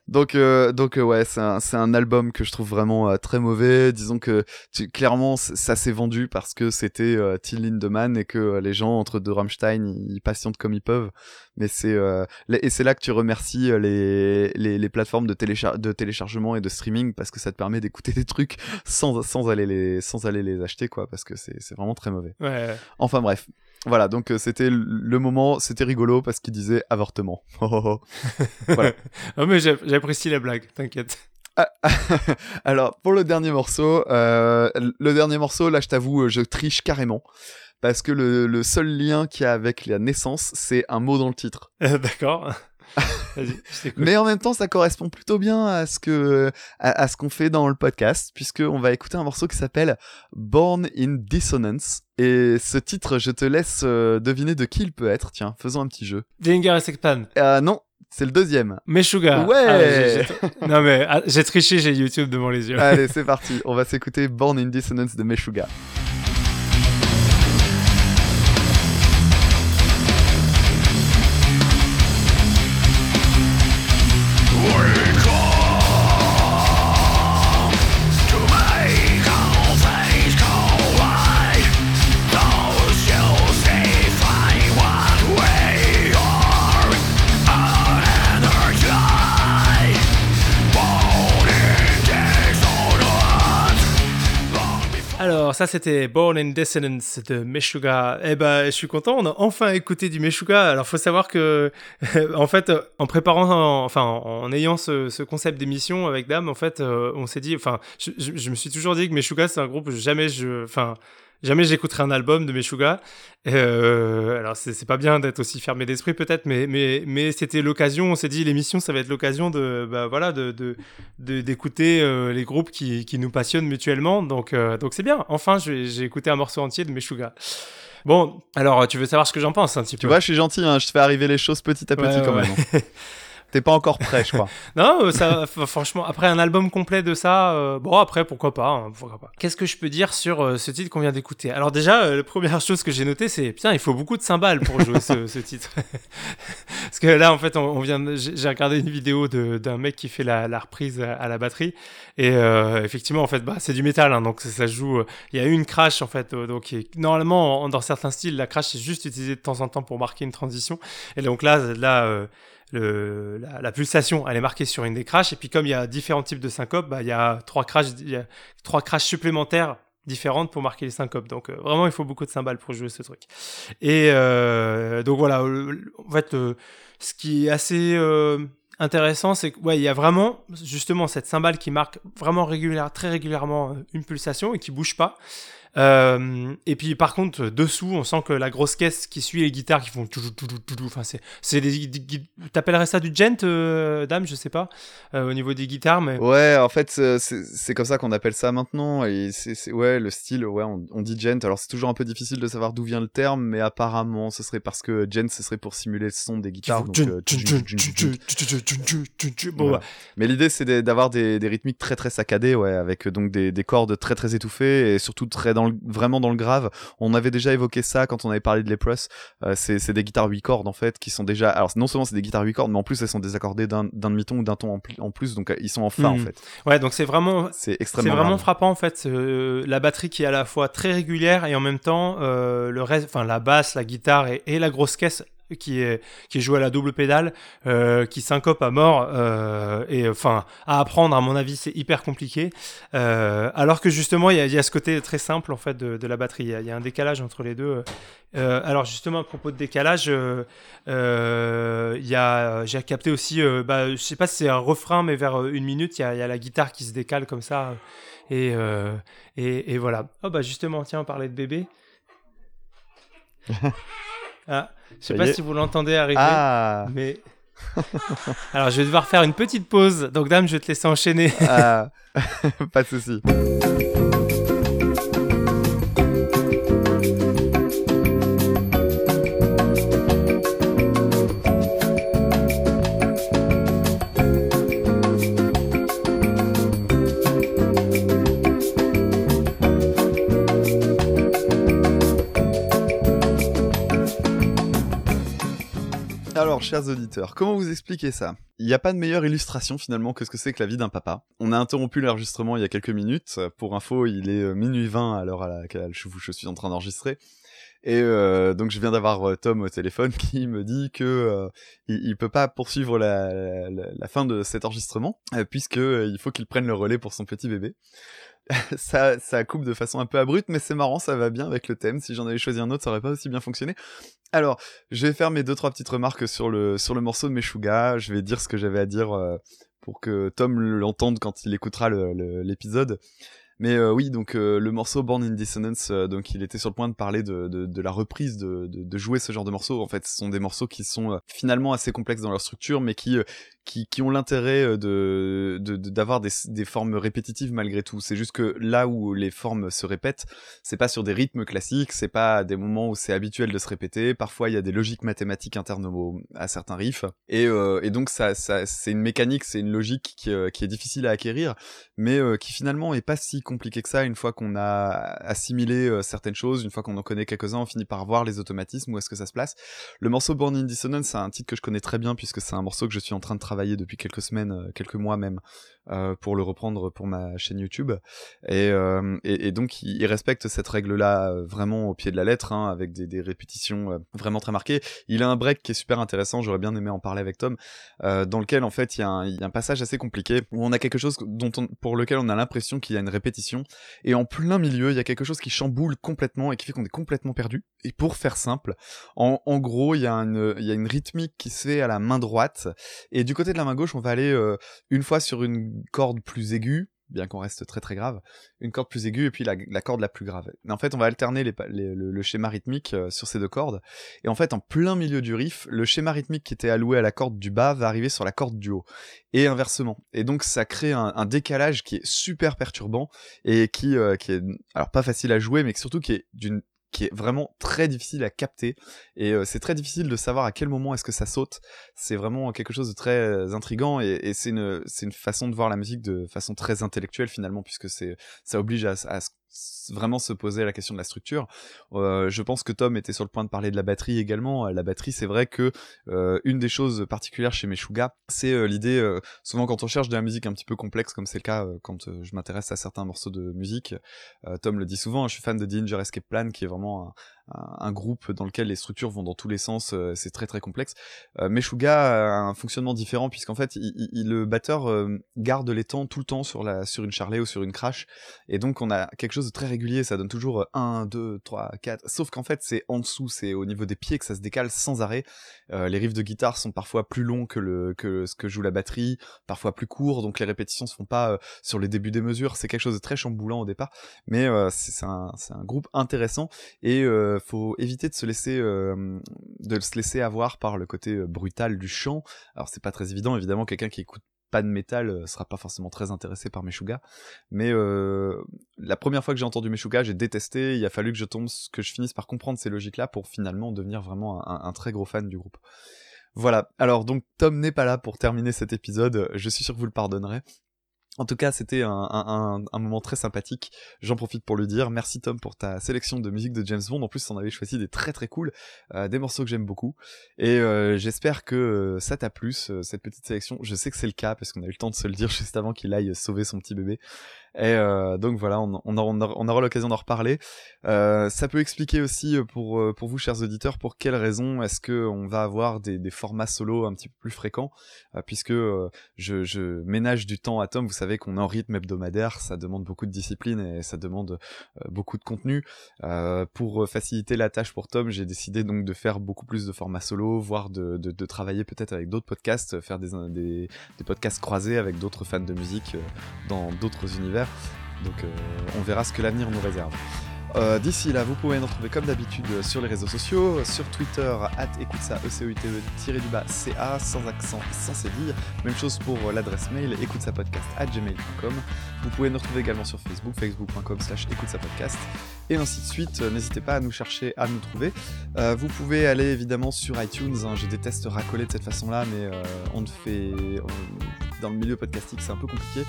Donc, euh, donc ouais, c'est un, c'est un album que je trouve vraiment euh, très mauvais. Disons que tu- clairement, ça s'est vendu parce que c'était euh, Till Lindemann et que euh, les gens entre deux Rammstein, ils, patientent comme ils peuvent. Mais c'est euh, et c'est là que tu remercies euh, les, les, les plateformes de, téléchar- de téléchargement et de streaming parce que ça te permet d'écouter des trucs sans, sans aller les sans aller les acheter quoi parce que c'est c'est vraiment très mauvais. Ouais. Enfin bref. Voilà, donc euh, c'était le- moment, c'était rigolo parce qu'il disait avortement. Oh, oh, oh. Voilà. Ah, mais j'apprécie la blague, t'inquiète. Ah, Alors, pour le dernier morceau, euh, le dernier morceau, là, je t'avoue, euh, je triche carrément. Parce que le, le seul lien qu'il y a avec la naissance, c'est un mot dans le titre. Euh, d'accord. Mais en même temps, ça correspond plutôt bien à ce que, à, à ce qu'on fait dans le podcast, puisqu'on va écouter un morceau qui s'appelle Born in Dissonance. Et ce titre, je te laisse euh, deviner de qui il peut être. Tiens, faisons un petit jeu. Jengar et Sekpan. Euh, non, c'est le deuxième. Meshuga. Ouais. Ah, j'ai- Non mais ah, j'ai triché, j'ai YouTube devant les yeux. Allez, c'est parti. On va s'écouter Born in Dissonance de Meshuga. Alors ça c'était Born in Dissonance de Meshuga. Eh ben, je suis content, on a enfin écouté du Meshuga. Alors faut savoir que, en fait, en préparant, en- enfin, en ayant ce, ce concept d'émission avec Dame, en fait, euh, on s'est dit, enfin, je, je- je me suis toujours dit que Meshuga c'est un groupe, jamais je, enfin, jamais j'écouterai un album de Meshuga. Euh, alors c'est pas bien d'être aussi fermé d'esprit peut-être, mais mais mais c'était l'occasion. On s'est dit l'émission ça va être l'occasion de, bah voilà, de de d'écouter euh, les groupes qui, qui nous passionnent mutuellement. Donc, euh, donc c'est bien. Enfin, j'ai écouté un morceau entier de Meshuga. Bon, alors tu veux savoir ce que j'en pense un petit Tu peu? vois, je suis gentil, hein, je te fais arriver les choses petit à petit Ouais, quand ouais. même. T'es pas encore prêt, je crois. Non, euh, ça, franchement, après un album complet de ça, euh, bon, après, pourquoi pas, hein, pourquoi pas. Qu'est-ce que je peux dire sur euh, ce titre qu'on vient d'écouter? Alors déjà, euh, la première chose que j'ai notée, c'est, putain, il faut beaucoup de cymbales pour jouer ce, ce titre. Parce que là, en fait, on, on vient, j'ai regardé une vidéo d'un mec qui fait la, la reprise à, la batterie, et effectivement, en fait, bah, c'est du métal, hein, donc ça, joue. Il y a une crash, en fait, donc normalement, en- dans certains styles, la crash est juste utilisée de temps en temps pour marquer une transition, et donc là, là. Le, la, la pulsation, elle est marquée sur une des crashs. Et puis comme il y a différents types de syncopes, bah, il y a trois crashs, il y a trois supplémentaires différentes pour marquer les syncopes. Donc euh, vraiment, il faut beaucoup de cymbales pour jouer ce truc. Et euh, donc voilà, en fait, ce qui est assez euh, intéressant, c'est que ouais, il y a vraiment justement cette cymbale qui marque vraiment régulière, très régulièrement euh, une pulsation et qui bouge pas. Euh, et puis par contre dessous on sent que la grosse caisse qui suit les guitares qui font tout tout enfin c'est des, t'appellerais ça du gent euh, dame je sais pas euh, au niveau des guitares mais Ouais, en fait, c'est comme ça qu'on appelle ça maintenant. Et c'est ouais, le style, ouais, on, on dit gent. Alors c'est toujours un peu difficile de savoir d'où vient le terme, mais apparemment, ce serait parce que gent, ce serait pour simuler le son des guitares. euh. Mais l'idée, c'est d'avoir des, des rythmiques très très saccadées, ouais, avec euh, donc des, des cordes très très étouffées et surtout très dans le- vraiment dans le grave. On avait déjà évoqué ça quand on avait parlé de Leprous. Euh, c'est c'est des guitares 8 cordes en fait qui sont déjà. Alors non seulement c'est des guitares 8 cordes, mais en plus elles sont désaccordées d'un demi-ton ou d'un ton en, plus, donc euh, ils sont en fa en Mhm. fait. ouais donc c'est vraiment C'est C'est extrêmement. vraiment grave. frappant en fait, euh, la batterie qui est à la fois très régulière et en même temps euh, le reste, enfin la basse, la guitare et, et la grosse caisse qui est qui est jouée à la double pédale, euh, qui syncope à mort euh, et enfin à apprendre à mon avis c'est hyper compliqué. Euh, alors que justement il y a, il y a ce côté très simple en fait de, de la batterie, il y, a, il y a un décalage entre les deux. Alors justement à propos de décalage, il y a j'ai capté aussi, bah, je sais pas si c'est un refrain mais vers une minute il y a, il y a la guitare qui se décale comme ça. Et, et, et voilà. Oh bah justement, tiens, on parlait de bébé. ah, je sais pas est. si vous l'entendez arriver, Ah, mais... Alors je vais devoir faire une petite pause. Donc dame, je vais te laisser enchaîner. ah. pas de souci. Chers auditeurs, comment vous expliquer ça? Il n'y a pas de meilleure illustration finalement que ce que c'est que la vie d'un papa. On a interrompu l'enregistrement il y a quelques minutes. Pour info, il est euh, minuit 20 à l'heure à laquelle je, suis en train d'enregistrer. Et euh, donc je viens d'avoir euh, Tom au téléphone qui me dit que euh, il, peut pas poursuivre la, fin de cet enregistrement euh, puisque il faut qu'il prenne le relais pour son petit bébé. ça, ça coupe de façon un peu abrupte, mais c'est marrant, ça va bien avec le thème. Si j'en avais choisi un autre, ça aurait pas aussi bien fonctionné. Alors, je vais faire mes deux trois petites remarques sur le sur le morceau de Meshuga. Je vais dire ce que j'avais à dire euh, pour que Tom l'entende quand il écoutera l'épisode. Mais euh, oui, donc euh, le morceau Born in Dissonance, euh, donc il était sur le point de parler de, la reprise de, jouer ce genre de morceaux. En fait, ce sont des morceaux qui sont finalement assez complexes dans leur structure, mais qui ont l'intérêt d'avoir des, formes répétitives malgré tout. C'est juste que là où les formes se répètent, c'est pas sur des rythmes classiques, c'est pas des moments où c'est habituel de se répéter. Parfois, il y a des logiques mathématiques internes au- à certains riffs, et, donc c'est une mécanique, c'est une logique qui, est difficile à acquérir, mais qui finalement est pas si compliqué que ça une fois qu'on a assimilé euh, certaines choses, une fois qu'on en connaît quelques-uns, on finit par voir les automatismes où est-ce que ça se place. Le morceau Born in Dissonance, c'est un titre que je connais très bien puisque c'est un morceau que je suis en train de travailler depuis quelques semaines, euh, quelques mois même, euh, pour le reprendre pour ma chaîne YouTube. Et, euh, et, donc il, respecte cette règle-là euh, vraiment au pied de la lettre, hein, avec des, répétitions euh, vraiment très marquées. Il a un break qui est super intéressant, j'aurais bien aimé en parler avec Tom, euh, dans lequel en fait il y, a un- y a un passage assez compliqué où on a quelque chose dont on, pour lequel on a l'impression qu'il y a une répétition. Et en plein milieu, il y a quelque chose qui chamboule complètement et qui fait qu'on est complètement perdu. Et pour faire simple, en, en gros, il y, a une, il y a une rythmique qui se fait à la main droite. Et du côté de la main gauche, on va aller une fois sur une corde plus aiguë, bien qu'on reste très très grave, une corde plus aiguë et puis la, corde la plus grave. En fait, on va alterner le, schéma rythmique euh, sur ces deux cordes. Et en fait, en plein milieu du riff, le schéma rythmique qui était alloué à la corde du bas va arriver sur la corde du haut. Et inversement. Et donc, ça crée un, décalage qui est super perturbant et euh, qui est, alors pas facile à jouer, mais surtout qui est d'une qui est vraiment très difficile à capter. Et euh, c'est très difficile de savoir à quel moment est-ce que ça saute. C'est vraiment quelque chose de très euh, intrigant et, c'est une façon de voir la musique de façon très intellectuelle finalement puisque ça oblige à, à s- vraiment se poser la question de la structure. Euh, je pense que Tom était sur le point de parler de la batterie également. La batterie, c'est vrai que euh, une des choses particulières chez Meshuga, c'est euh, l'idée. souvent, quand on cherche de la musique un petit peu complexe, comme c'est le cas quand je m'intéresse à certains morceaux de musique, Tom le dit souvent. Je suis fan de Danger Escape Plan, qui est vraiment un, groupe dans lequel les structures vont dans tous les sens. c'est très très complexe. Meshuga a un fonctionnement différent puisqu'en fait, le batteur garde les temps tout le temps sur la sur une charlet ou sur une crash, et donc on a quelque chose très régulier. Ça donne toujours 1, 2, 3, 4. Sauf qu'en fait, c'est en dessous, c'est au niveau des pieds que ça se décale sans arrêt. Euh, les riffs de guitare sont parfois plus longs que le que ce que joue la batterie, parfois plus courts, donc les répétitions se font pas euh, sur les débuts des mesures. C'est quelque chose de très chamboulant au départ, mais euh, c'est un groupe intéressant et faut éviter de se laisser de se laisser avoir par le côté brutal du chant. Alors c'est pas très évident, évidemment, quelqu'un qui écoute pas de métal euh, sera pas forcément très intéressé par Meshuga, mais euh, la première fois que j'ai entendu Meshuga, j'ai détesté. Il a fallu que je tombe, que je finisse par comprendre ces logiques-là pour finalement devenir vraiment un, un très gros fan du groupe. Voilà. Alors donc Tom n'est pas là pour terminer cet épisode. Je suis sûr que vous le pardonnerez. En tout cas, c'était un, moment très sympathique. J'en profite pour lui dire merci Tom pour ta sélection de musique de James Bond. En plus, on avait choisi des très très cool, euh, des morceaux que j'aime beaucoup. Et euh, j'espère que euh, ça t'a plu, ce- cette petite sélection. Je sais que c'est le cas parce qu'on a eu le temps de se le dire juste avant qu'il aille sauver son petit bébé. Et euh, donc voilà, on, aura, on aura- on aura l'occasion d'en reparler. Euh, ça peut expliquer aussi euh, pour, pour vous, chers auditeurs, pour quelles raisons est-ce que on va avoir des, formats solo un petit peu plus fréquents, puisque je, ménage du temps à Tom. Vous savez qu'on est en rythme hebdomadaire, ça demande beaucoup de discipline et ça demande beaucoup de contenu. Pour faciliter la tâche pour Tom, j'ai décidé donc de faire beaucoup plus de formats solo, voire de, travailler peut-être avec d'autres podcasts, faire des, des, podcasts croisés avec d'autres fans de musique dans d'autres univers. Donc euh, on verra ce que l'avenir nous réserve. Euh, D'ici là, vous pouvez nous retrouver comme d'habitude euh, sur les réseaux sociaux, sur Twitter, at écoute ça, e du bas, ca, sans accent, sans cédille. Même chose pour l'adresse mail, écoute podcast at gmail.com. Vous pouvez nous retrouver également sur Facebook, facebook.com slash écoute podcast. Et ainsi de suite, n'hésitez pas à nous chercher, à nous trouver. Vous pouvez aller évidemment sur iTunes, hein, je déteste racoler de cette façon-là, mais on ne fait... dans le milieu podcastique, c'est un peu compliqué.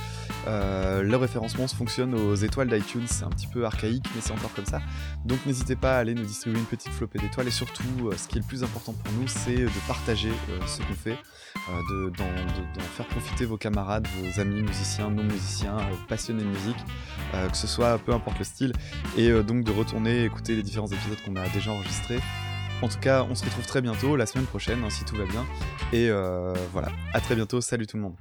Euh, le référencement fonctionne aux étoiles d'iTunes, c'est un petit peu archaïque, mais c'est encore comme ça. Donc n'hésitez pas à aller nous distribuer une petite flopée d'étoiles et surtout, euh, ce qui est le plus important pour nous, c'est de partager euh, ce qu'on fait, de- d'en de- faire profiter vos camarades, vos amis musiciens, non musiciens, passionnés de musique, que ce soit peu importe le style, et donc de retourner écouter les différents épisodes qu'on a déjà enregistrés. En tout cas, on se retrouve très bientôt, la semaine prochaine, hein, si tout va bien. Et voilà, à très bientôt, salut tout le monde.